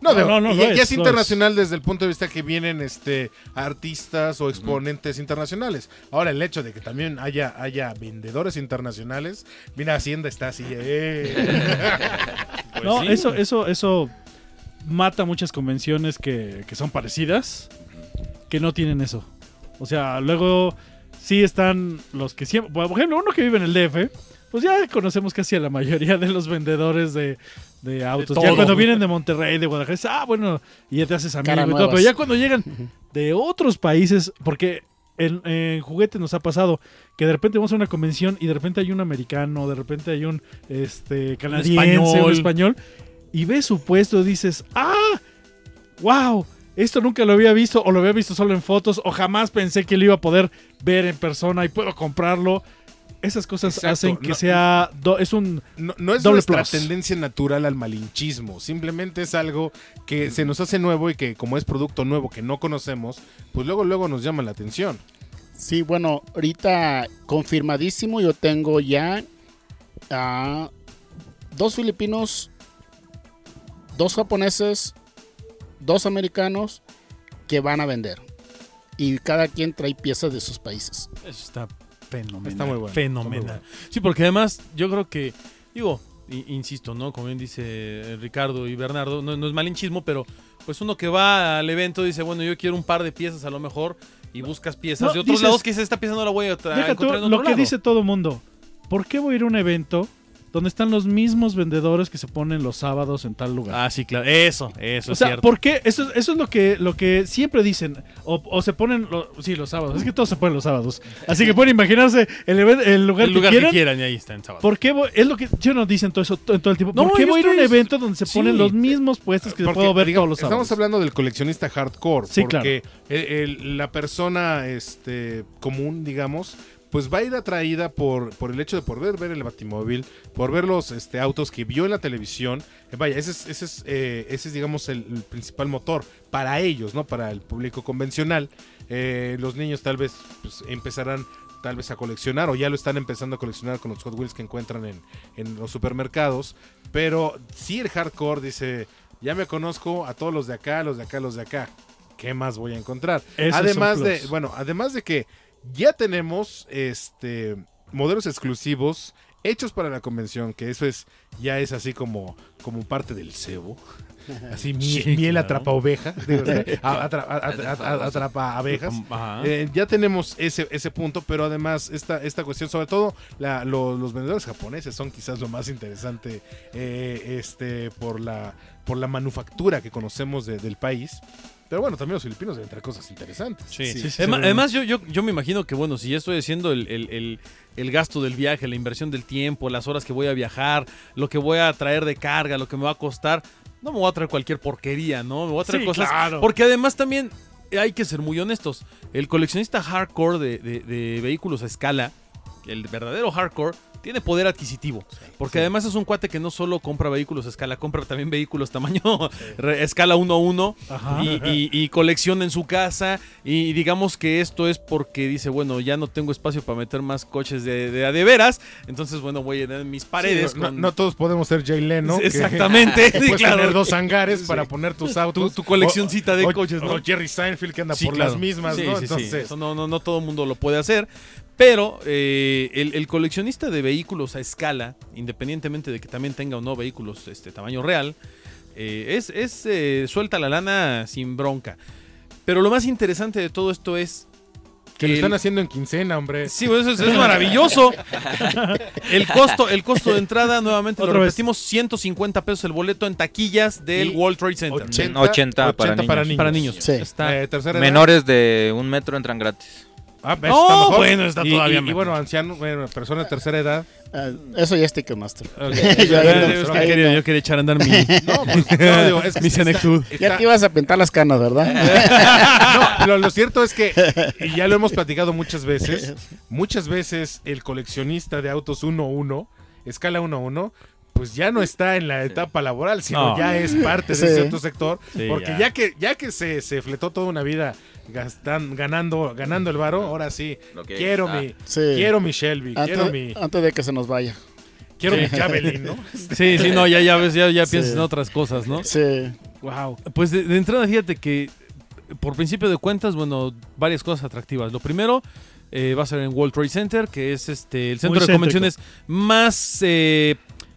[SPEAKER 4] No,
[SPEAKER 2] No, no, no,
[SPEAKER 4] y-
[SPEAKER 2] es,
[SPEAKER 4] internacional desde el punto de vista que vienen este artistas o exponentes internacionales. Ahora, el hecho de que también haya, haya vendedores internacionales, mira, Hacienda está así. eh.
[SPEAKER 2] no,
[SPEAKER 3] sí.
[SPEAKER 2] eso, eso, eso mata muchas convenciones que, que son parecidas, que no tienen eso. O sea, luego sí están los que siempre, por ejemplo, uno que vive en el DF, pues ya conocemos casi a la mayoría de los vendedores de, de autos. ya cuando vienen de Monterrey, de Guadalajara, ah, bueno, y ya te haces amigo y todo, pero ya cuando llegan de otros países, porque en, en juguetes nos ha pasado que de repente vamos a una convención y de repente hay un americano, de repente hay un este canadiense, un
[SPEAKER 3] español.
[SPEAKER 2] español, y ves su puesto y dices, ah, wow, esto nunca lo había visto o lo había visto solo en fotos o jamás pensé que lo iba a poder ver en persona y puedo comprarlo. Esas cosas
[SPEAKER 4] Exacto,
[SPEAKER 2] hacen que
[SPEAKER 4] no-
[SPEAKER 2] sea, do- es un
[SPEAKER 4] No, no es
[SPEAKER 2] Doble
[SPEAKER 4] nuestra
[SPEAKER 2] plus.
[SPEAKER 4] tendencia natural al malinchismo, simplemente es algo que se nos hace nuevo y que como es producto nuevo que no conocemos, pues luego luego nos llama la atención.
[SPEAKER 5] Sí, bueno, ahorita confirmadísimo, yo tengo ya dos filipinos, dos japoneses, dos americanos que van a vender. Y cada quien trae piezas de sus países.
[SPEAKER 3] Eso está fenomenal.
[SPEAKER 4] Está muy bueno,
[SPEAKER 3] Fenomenal.
[SPEAKER 4] está muy bueno.
[SPEAKER 3] Sí, porque además yo creo que, digo, insisto, ¿no? Como bien dice eh, Ricardo y Bernardo, no, no es malinchismo, pero pues uno que va al evento dice, bueno, yo quiero un par de piezas a lo mejor y buscas piezas
[SPEAKER 2] No,
[SPEAKER 3] de otros
[SPEAKER 2] dices-
[SPEAKER 3] lados que esta pieza no la voy a, tra-
[SPEAKER 2] Deja tú
[SPEAKER 3] encontrar en
[SPEAKER 2] lo que
[SPEAKER 3] lado".
[SPEAKER 2] dice todo mundo. ¿Por qué voy a ir a un evento donde están los mismos vendedores que se ponen los sábados en tal lugar?
[SPEAKER 3] Ah, sí, claro. Eso, eso
[SPEAKER 2] o
[SPEAKER 3] es
[SPEAKER 2] sea,
[SPEAKER 3] cierto.
[SPEAKER 2] ¿por qué? Eso, eso es lo que, lo que siempre dicen. O, o se ponen, lo- sí, los sábados. Es que todos se ponen los sábados. Así que pueden imaginarse el, even- el lugar,
[SPEAKER 3] El lugar
[SPEAKER 2] que
[SPEAKER 3] que
[SPEAKER 2] quieran.
[SPEAKER 3] y ahí está en sábado.
[SPEAKER 2] ¿Por qué voy- es lo que yo no dicen todo eso to- todo el tiempo?
[SPEAKER 3] No,
[SPEAKER 2] ¿Por qué voy a ir a un evento donde se
[SPEAKER 3] sí.
[SPEAKER 2] ponen los mismos puestos que
[SPEAKER 4] Porque,
[SPEAKER 2] puedo ver
[SPEAKER 4] digamos,
[SPEAKER 2] todos los sábados?
[SPEAKER 4] Estamos hablando del coleccionista hardcore,
[SPEAKER 2] Sí,
[SPEAKER 4] porque el- el- la persona este, común, digamos, pues va a ir atraída por, por el hecho de poder ver el batimóvil, por ver los este, autos que vio en la televisión. Eh, vaya, ese es, ese es, eh, ese es digamos, el, el principal motor para ellos, ¿no? Para el público convencional. Eh, los niños tal vez pues, empezarán tal vez a coleccionar o ya lo están empezando a coleccionar con los Hot Wheels que encuentran en, en los supermercados. Pero sí el hardcore dice, ya me conozco a todos los de acá, los de acá, los de acá. ¿Qué más voy a encontrar?
[SPEAKER 2] Ese es un
[SPEAKER 4] además de, bueno, además de que ya tenemos este modelos exclusivos hechos para la convención, que eso es ya es así como como parte del cebo. Así miel,
[SPEAKER 3] Sí,
[SPEAKER 4] miel
[SPEAKER 3] claro.
[SPEAKER 4] atrapa oveja, digo, atrapa abejas. Eh, ya tenemos ese, ese punto, pero además esta, esta cuestión, sobre todo la- lo- los vendedores japoneses son quizás lo más interesante eh, este, por, la, por la manufactura que conocemos de- del país. Pero bueno, también los filipinos deben traer cosas interesantes.
[SPEAKER 3] Sí.
[SPEAKER 2] Sí, sí,
[SPEAKER 3] Además, yo, yo, yo me imagino que, bueno, si ya estoy haciendo el, el- el- el gasto del viaje, la inversión del tiempo, las horas que voy a viajar, lo que voy a traer de carga, lo que me va a costar, no me voy a traer cualquier porquería, ¿no? Me voy a traer
[SPEAKER 2] Sí,
[SPEAKER 3] cosas.
[SPEAKER 2] claro.
[SPEAKER 3] Porque además también hay que ser muy honestos. El coleccionista hardcore de, de- de vehículos a escala, el verdadero hardcore, tiene poder adquisitivo. Porque además es un cuate que no solo compra vehículos a escala, compra también vehículos tamaño re- escala 1 a 1
[SPEAKER 2] Ajá.
[SPEAKER 3] y, y- y colecciona en su casa. Y digamos que esto es porque dice, bueno, ya no tengo espacio para meter más coches de, de a de veras. Entonces, bueno, voy a llenar mis paredes.
[SPEAKER 4] No,
[SPEAKER 3] con-
[SPEAKER 4] no todos podemos ser Jay Leno.
[SPEAKER 3] Exactamente.
[SPEAKER 4] que puedes
[SPEAKER 3] claro.
[SPEAKER 4] tener dos hangares para poner tus
[SPEAKER 3] Tu,
[SPEAKER 4] autos.
[SPEAKER 3] tu coleccioncita de
[SPEAKER 4] O-
[SPEAKER 3] coches, ¿no?
[SPEAKER 4] O Jerry Seinfeld que anda por
[SPEAKER 3] claro.
[SPEAKER 4] las mismas, ¿no? Entonces,
[SPEAKER 3] Eso no, no, no todo el mundo lo puede hacer. Pero eh, el, el coleccionista de vehículos a escala, independientemente de que también tenga o no vehículos este tamaño real, eh, es, es eh, suelta la lana sin bronca. Pero lo más interesante de todo esto es
[SPEAKER 4] que lo están haciendo en quincena, hombre.
[SPEAKER 3] Sí, pues, eso es, es maravilloso. El costo, el costo de entrada, nuevamente lo
[SPEAKER 2] Otra vez.
[SPEAKER 3] repetimos, 150 pesos el boleto en taquillas del
[SPEAKER 4] Y
[SPEAKER 3] World Trade Center.
[SPEAKER 4] 80,
[SPEAKER 7] 80 para niños.
[SPEAKER 3] Para niños.
[SPEAKER 5] Sí.
[SPEAKER 3] Está
[SPEAKER 4] Eh.
[SPEAKER 7] Menores de un metro entran gratis.
[SPEAKER 4] Ah, ¿ves?
[SPEAKER 3] Oh,
[SPEAKER 4] está mejor.
[SPEAKER 3] bueno, está
[SPEAKER 4] Y-
[SPEAKER 3] todavía
[SPEAKER 4] y, y
[SPEAKER 3] mejor.
[SPEAKER 4] bueno, anciano, bueno, persona de tercera edad.
[SPEAKER 5] Ah, eso ya es Ticketmaster.
[SPEAKER 4] Ok.
[SPEAKER 5] Yo no-
[SPEAKER 3] quería-
[SPEAKER 5] no.
[SPEAKER 3] yo quería echar a andar mi,
[SPEAKER 4] No, pues, no, digo, es
[SPEAKER 3] mi senectud.
[SPEAKER 5] Ya te ibas a pintar las canas, ¿verdad?
[SPEAKER 4] No, lo, lo cierto es que, y ya lo hemos platicado muchas veces, muchas veces el coleccionista de autos 1-1, escala 1-1, pues ya no está en la etapa laboral, sino
[SPEAKER 3] No.
[SPEAKER 4] ya es parte de
[SPEAKER 5] Sí.
[SPEAKER 4] cierto sector,
[SPEAKER 3] Sí,
[SPEAKER 4] porque
[SPEAKER 3] ya.
[SPEAKER 4] ya. que ya que se, se fletó toda una vida gastan, ganando ganando el varo, ahora sí, quiero mi
[SPEAKER 5] Sí.
[SPEAKER 4] quiero mi Shelby, quiero
[SPEAKER 5] Antes,
[SPEAKER 4] mi
[SPEAKER 5] antes de que se nos vaya.
[SPEAKER 4] quiero mi Javelin, ¿no?
[SPEAKER 3] Sí, sí, no, ya, ya ves, ya, ya
[SPEAKER 5] Sí.
[SPEAKER 3] piensas en otras cosas, ¿no?
[SPEAKER 5] Sí.
[SPEAKER 2] Wow.
[SPEAKER 3] Pues de, de entrada, fíjate que por principio de cuentas, bueno, varias cosas atractivas. Lo primero eh, va a ser en World Trade Center, que es este el centro de
[SPEAKER 2] céntrico.
[SPEAKER 3] convenciones más eh,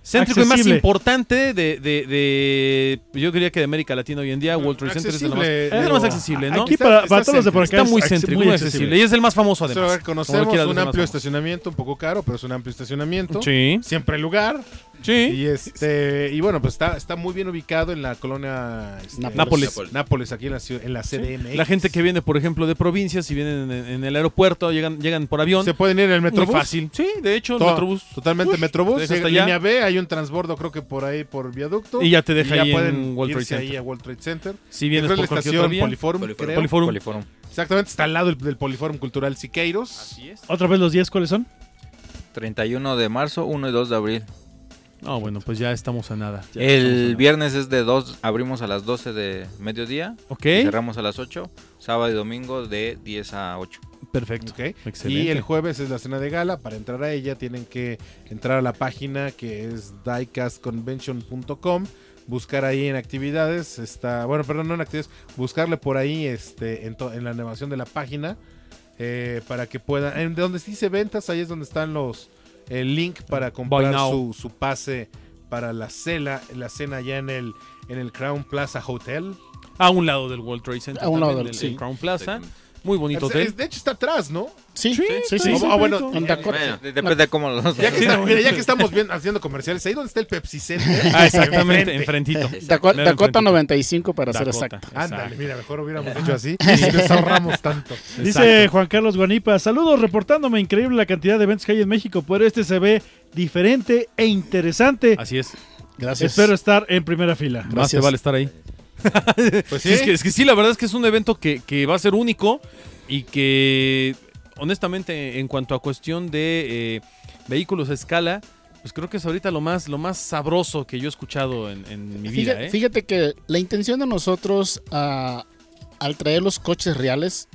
[SPEAKER 3] céntrico y más
[SPEAKER 2] Accesible.
[SPEAKER 3] importante de, de, de- yo diría que de América Latina hoy en día. World Trade Center es de lo más,
[SPEAKER 4] Accesible,
[SPEAKER 3] es más accesible, ¿no?
[SPEAKER 2] Aquí para, todos los de por acá
[SPEAKER 3] Está
[SPEAKER 2] es
[SPEAKER 3] muy céntrico, muy accesible. Y es el más famoso, además.
[SPEAKER 4] conocemos un amplio estacionamiento, un poco caro, pero es un amplio estacionamiento.
[SPEAKER 3] Sí,
[SPEAKER 4] Siempre hay lugar.
[SPEAKER 3] Sí.
[SPEAKER 4] Y este y bueno, pues está, está muy bien ubicado en la colonia este,
[SPEAKER 5] Nápoles.
[SPEAKER 4] Nápoles. Nápoles, aquí en la, ciudad- en la CDMX.
[SPEAKER 3] La gente que viene, por ejemplo, de provincias, si vienen en, en el aeropuerto, llegan, llegan por avión.
[SPEAKER 4] se pueden ir en el
[SPEAKER 3] Muy
[SPEAKER 4] Metrobús.
[SPEAKER 3] fácil. Sí, de hecho, el Metrobús.
[SPEAKER 4] Totalmente Metrobús.
[SPEAKER 3] deja hasta allá.
[SPEAKER 4] línea B, hay un transbordo creo que por ahí por viaducto.
[SPEAKER 3] Y ya te deja
[SPEAKER 4] Y ya
[SPEAKER 3] ahí
[SPEAKER 4] pueden
[SPEAKER 3] en World Trade
[SPEAKER 4] irse ahí
[SPEAKER 3] Center.
[SPEAKER 4] a World Trade Center.
[SPEAKER 3] Si vienes por
[SPEAKER 4] la
[SPEAKER 3] cualquier
[SPEAKER 4] estación
[SPEAKER 3] otra vía.
[SPEAKER 4] Poliforum,
[SPEAKER 6] Poliforum.
[SPEAKER 3] Poliforum.
[SPEAKER 7] Poliforum.
[SPEAKER 4] Exactamente, está al lado del, del Poliforum Cultural Siqueiros.
[SPEAKER 2] Otra vez los días, ¿cuáles son?
[SPEAKER 7] 31 de marzo, 1 y 2 de abril.
[SPEAKER 3] Ah, bueno, pues ya estamos a nada. Ya estamos a
[SPEAKER 7] El
[SPEAKER 3] nada.
[SPEAKER 7] viernes es de 2, abrimos a las 12 de mediodía,
[SPEAKER 3] Ok,
[SPEAKER 7] y cerramos a las 8. Sábado y domingo de 10 a 8.
[SPEAKER 3] perfecto.
[SPEAKER 4] Ok.
[SPEAKER 3] Excelente.
[SPEAKER 4] Y el jueves es la cena de gala. Para entrar a ella tienen que entrar a la página que es diecastconvention.com. Buscar ahí en actividades. Está, bueno, perdón, no en actividades. Buscarle por ahí este, en, to- en la animación de la página. eh, para que puedan. En donde dice ventas, ahí es donde están los. El link para comprar su, su pase para la cena, la cena allá en el, en el Crown Plaza Hotel.
[SPEAKER 3] A un lado del World Trade Center.
[SPEAKER 5] A un lado
[SPEAKER 3] también,
[SPEAKER 5] del-
[SPEAKER 3] del,
[SPEAKER 5] sí.
[SPEAKER 3] del Crown Plaza. Muy bonito
[SPEAKER 4] Es-
[SPEAKER 3] hotel.
[SPEAKER 4] es- de hecho está atrás, ¿no?
[SPEAKER 5] Sí,
[SPEAKER 3] Sí,
[SPEAKER 5] sí, sí.
[SPEAKER 3] sí,
[SPEAKER 4] Ah, bueno,
[SPEAKER 5] En Dakota.
[SPEAKER 7] Bueno, depende de cómo los...
[SPEAKER 4] Ya que, está- mira, ya que estamos bien haciendo comerciales, ahí donde está el Pepsi Center.
[SPEAKER 3] Ah, exactamente, enfrentito.
[SPEAKER 5] Daco- Dakota
[SPEAKER 3] enfrentito.
[SPEAKER 5] 95 para ser
[SPEAKER 3] Dakota,
[SPEAKER 5] exacto.
[SPEAKER 4] Ándale, mira, mejor hubiéramos hecho así y nos ahorramos tanto.
[SPEAKER 2] Dice
[SPEAKER 3] Exacto.
[SPEAKER 2] Juan Carlos Guanipa, saludos reportándome, increíble la cantidad de eventos que hay en México, pero este se ve diferente e interesante.
[SPEAKER 3] Así es.
[SPEAKER 5] Gracias.
[SPEAKER 2] Espero estar en primera fila.
[SPEAKER 3] Más te
[SPEAKER 5] Gracias.
[SPEAKER 3] vale estar ahí.
[SPEAKER 4] Pues
[SPEAKER 3] Sí, es, que, es que sí, la verdad es que es un evento que, que va a ser único y que, honestamente, en cuanto a cuestión de eh, vehículos a escala, pues creo que es ahorita lo más, lo más sabroso que yo he escuchado en, en mi vida.
[SPEAKER 5] Fíjate,
[SPEAKER 3] ¿eh?
[SPEAKER 5] fíjate que la intención de nosotros ah, al traer los coches reales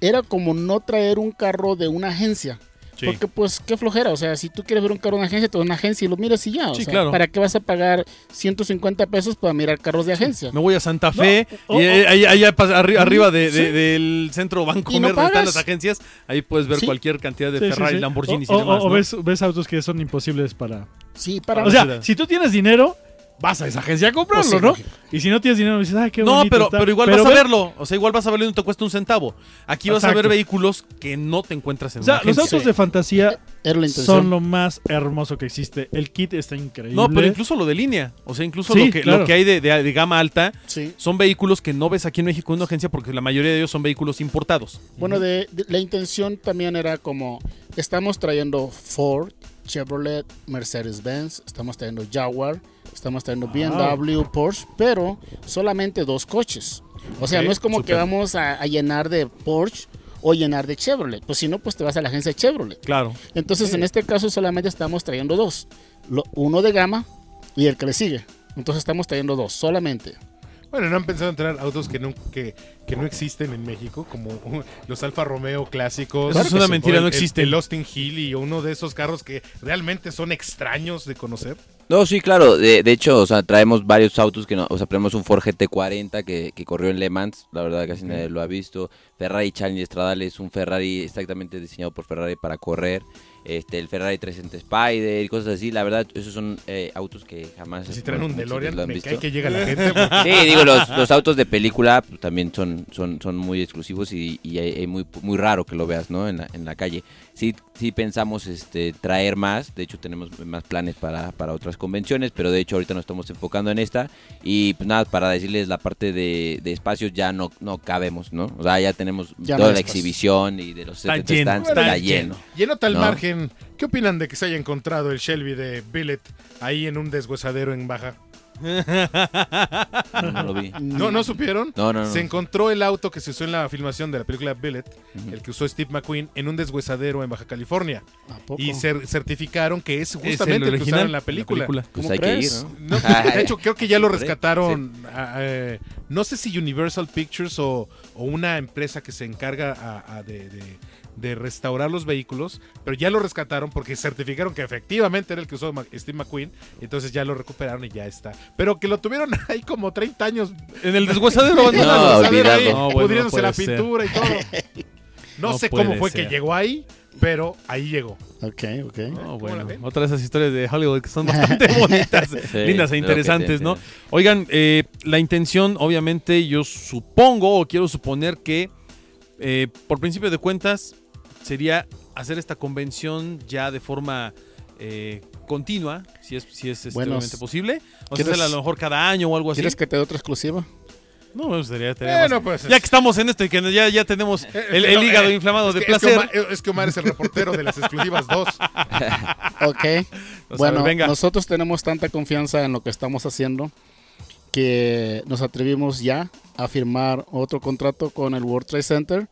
[SPEAKER 5] era como no traer un carro de una agencia.
[SPEAKER 3] Sí.
[SPEAKER 5] Porque pues qué flojera, o sea, si tú quieres ver un carro de una agencia, te vas a una agencia y lo miras y ya. o
[SPEAKER 3] Sí,
[SPEAKER 5] sea,
[SPEAKER 3] claro.
[SPEAKER 5] ¿Para qué vas a pagar 150 pesos para mirar carros de agencia?
[SPEAKER 3] Me voy a Santa Fe
[SPEAKER 2] No,
[SPEAKER 3] y
[SPEAKER 2] o-
[SPEAKER 3] ahí, ahí- ahí pas- arri- arriba de,
[SPEAKER 5] Sí.
[SPEAKER 3] de- del centro
[SPEAKER 5] no
[SPEAKER 3] donde están las agencias, ahí puedes ver
[SPEAKER 5] Sí.
[SPEAKER 3] cualquier cantidad de Ferrari,
[SPEAKER 2] o,
[SPEAKER 3] y demás.
[SPEAKER 2] o- o
[SPEAKER 3] ¿no?
[SPEAKER 2] ves, ves autos que son imposibles para...
[SPEAKER 5] Sí, para...
[SPEAKER 2] O sea, si tú tienes dinero, vas a esa agencia a comprarlo,
[SPEAKER 5] Pues sí,
[SPEAKER 2] ¿no?
[SPEAKER 5] lógico.
[SPEAKER 2] Y si no tienes dinero, dices, ay, qué
[SPEAKER 3] No,
[SPEAKER 2] bonito
[SPEAKER 3] pero,
[SPEAKER 2] está".
[SPEAKER 3] pero igual vas a
[SPEAKER 2] ve-
[SPEAKER 3] verlo. O sea, igual vas a verlo y no te cuesta un centavo. Aquí vas a ver vehículos que no te encuentras en
[SPEAKER 2] O sea,
[SPEAKER 3] una
[SPEAKER 2] los autos de fantasía son lo más hermoso que existe. El kit está increíble.
[SPEAKER 3] No, pero incluso lo de línea. O sea, incluso
[SPEAKER 2] Sí,
[SPEAKER 3] lo, que,
[SPEAKER 2] claro.
[SPEAKER 3] lo que hay de, de- de gama alta
[SPEAKER 5] Sí.
[SPEAKER 3] son vehículos que no ves aquí en México en una agencia porque la mayoría de ellos son vehículos importados.
[SPEAKER 5] Bueno, de, de- la intención también era como, estamos trayendo Ford, Chevrolet, Mercedes-Benz, estamos trayendo Jaguar, estamos trayendo BMW, Porsche, pero solamente dos coches. O sea, no es como que vamos a, a llenar de Porsche o llenar de Chevrolet. Pues si no, pues te vas a la agencia de Chevrolet.
[SPEAKER 3] Claro.
[SPEAKER 5] Entonces, en este caso solamente estamos trayendo dos. Lo- uno de gama y el que le sigue. Entonces estamos trayendo dos, solamente.
[SPEAKER 4] Bueno, ¿no han pensado en traer autos que no, que, que no existen en México? Como los Alfa Romeo clásicos.
[SPEAKER 3] Eso es una mentira,
[SPEAKER 4] el-
[SPEAKER 3] no
[SPEAKER 4] el-
[SPEAKER 3] existen.
[SPEAKER 4] El Austin Hill y uno de esos carros que realmente son extraños de conocer.
[SPEAKER 6] No, sí, claro. De, de hecho, o sea, traemos varios autos que no, o sea, tenemos un Ford GT40 que, que corrió en Le Mans, la verdad casi nadie lo ha visto. Ferrari Challenger Stradale es un Ferrari exactamente diseñado por Ferrari para correr. este, el Ferrari 300 Spider y cosas así. La verdad, esos son eh, autos que jamás...
[SPEAKER 4] Si traen un DeLorean,
[SPEAKER 6] lo han
[SPEAKER 4] me
[SPEAKER 6] visto.
[SPEAKER 4] cae que llega la gente. porque-
[SPEAKER 6] Sí, digo, los, los autos de película pues, también son, son, son muy exclusivos y, y hay- hay muy, muy raro que lo veas, ¿no? En la, en la calle. Sí, sí pensamos este, traer más, de hecho tenemos más planes para, para otras convenciones, pero de hecho ahorita nos estamos enfocando en esta. Y pues nada, para decirles la parte de, de espacios ya no, no cabemos, ¿no? O sea, ya tenemos
[SPEAKER 5] Ya
[SPEAKER 6] toda la
[SPEAKER 5] espacio.
[SPEAKER 6] exhibición y de los
[SPEAKER 3] Está
[SPEAKER 6] 70
[SPEAKER 3] lleno,
[SPEAKER 6] stands,
[SPEAKER 4] está
[SPEAKER 6] está lleno.
[SPEAKER 4] Lleno tal
[SPEAKER 6] No.
[SPEAKER 4] margen. ¿Qué opinan de que se haya encontrado el Shelby de Billet ahí en un deshuesadero en Baja?
[SPEAKER 6] No, no lo vi.
[SPEAKER 4] ¿No, ¿no supieron?
[SPEAKER 6] No, no, no.
[SPEAKER 4] Se encontró el auto que se usó en la filmación de la película Billet, el que usó Steve McQueen, en un deshuesadero en Baja California.
[SPEAKER 5] ¿A poco?
[SPEAKER 4] Y cer- certificaron que es
[SPEAKER 3] Es
[SPEAKER 4] justamente el, que usaron en la película.
[SPEAKER 6] Pues
[SPEAKER 5] ¿Cómo
[SPEAKER 6] hay
[SPEAKER 5] crees?
[SPEAKER 6] que ir, ¿no?
[SPEAKER 4] No, de hecho, creo que ya lo rescataron. eh, no sé si Universal Pictures o, o una empresa que se encarga a- a de, de- de restaurar los vehículos, pero ya lo rescataron porque certificaron que efectivamente era el que usó Steve McQueen. Entonces ya lo recuperaron y ya está. Pero que lo tuvieron ahí como 30 años
[SPEAKER 3] En el desguazadero
[SPEAKER 6] No,
[SPEAKER 3] abandonado.
[SPEAKER 4] a ver ahí.
[SPEAKER 3] No, bueno,
[SPEAKER 4] pudriéndose
[SPEAKER 3] no
[SPEAKER 4] la
[SPEAKER 3] ser.
[SPEAKER 4] pintura y todo. No,
[SPEAKER 3] No
[SPEAKER 4] sé cómo fue
[SPEAKER 3] ser.
[SPEAKER 4] que llegó ahí, pero ahí llegó.
[SPEAKER 5] Ok, ok.
[SPEAKER 3] No,
[SPEAKER 4] ¿Cómo la
[SPEAKER 3] bueno, otra de esas historias de Hollywood que son bastante bonitas,
[SPEAKER 6] Sí,
[SPEAKER 3] lindas e interesantes, ¿no? Oigan, eh, la intención, obviamente, yo supongo o quiero suponer que, eh, por principio de cuentas, sería hacer esta convención ya de forma eh, continua, si es, si es este,
[SPEAKER 5] Bueno,
[SPEAKER 3] posible. O sea,
[SPEAKER 5] ¿quieres-
[SPEAKER 3] hacerla a lo mejor cada año o algo así.
[SPEAKER 5] ¿Quieres que te dé otra exclusiva?
[SPEAKER 3] No, sería, sería
[SPEAKER 4] Bueno,
[SPEAKER 3] más-
[SPEAKER 4] pues.
[SPEAKER 3] Ya que estamos en esto y que ya, ya tenemos
[SPEAKER 4] Eh,
[SPEAKER 3] el,
[SPEAKER 4] eh,
[SPEAKER 3] el
[SPEAKER 4] no,
[SPEAKER 3] hígado
[SPEAKER 4] eh,
[SPEAKER 3] inflamado
[SPEAKER 4] es
[SPEAKER 3] de
[SPEAKER 4] que- es que. Omar- es que Omar es el reportero de las exclusivas 2.
[SPEAKER 5] Ok.
[SPEAKER 3] O sea,
[SPEAKER 5] bueno,
[SPEAKER 3] venga.
[SPEAKER 5] nosotros tenemos tanta confianza en lo que estamos haciendo que nos atrevimos ya a firmar otro contrato con el World Trade Center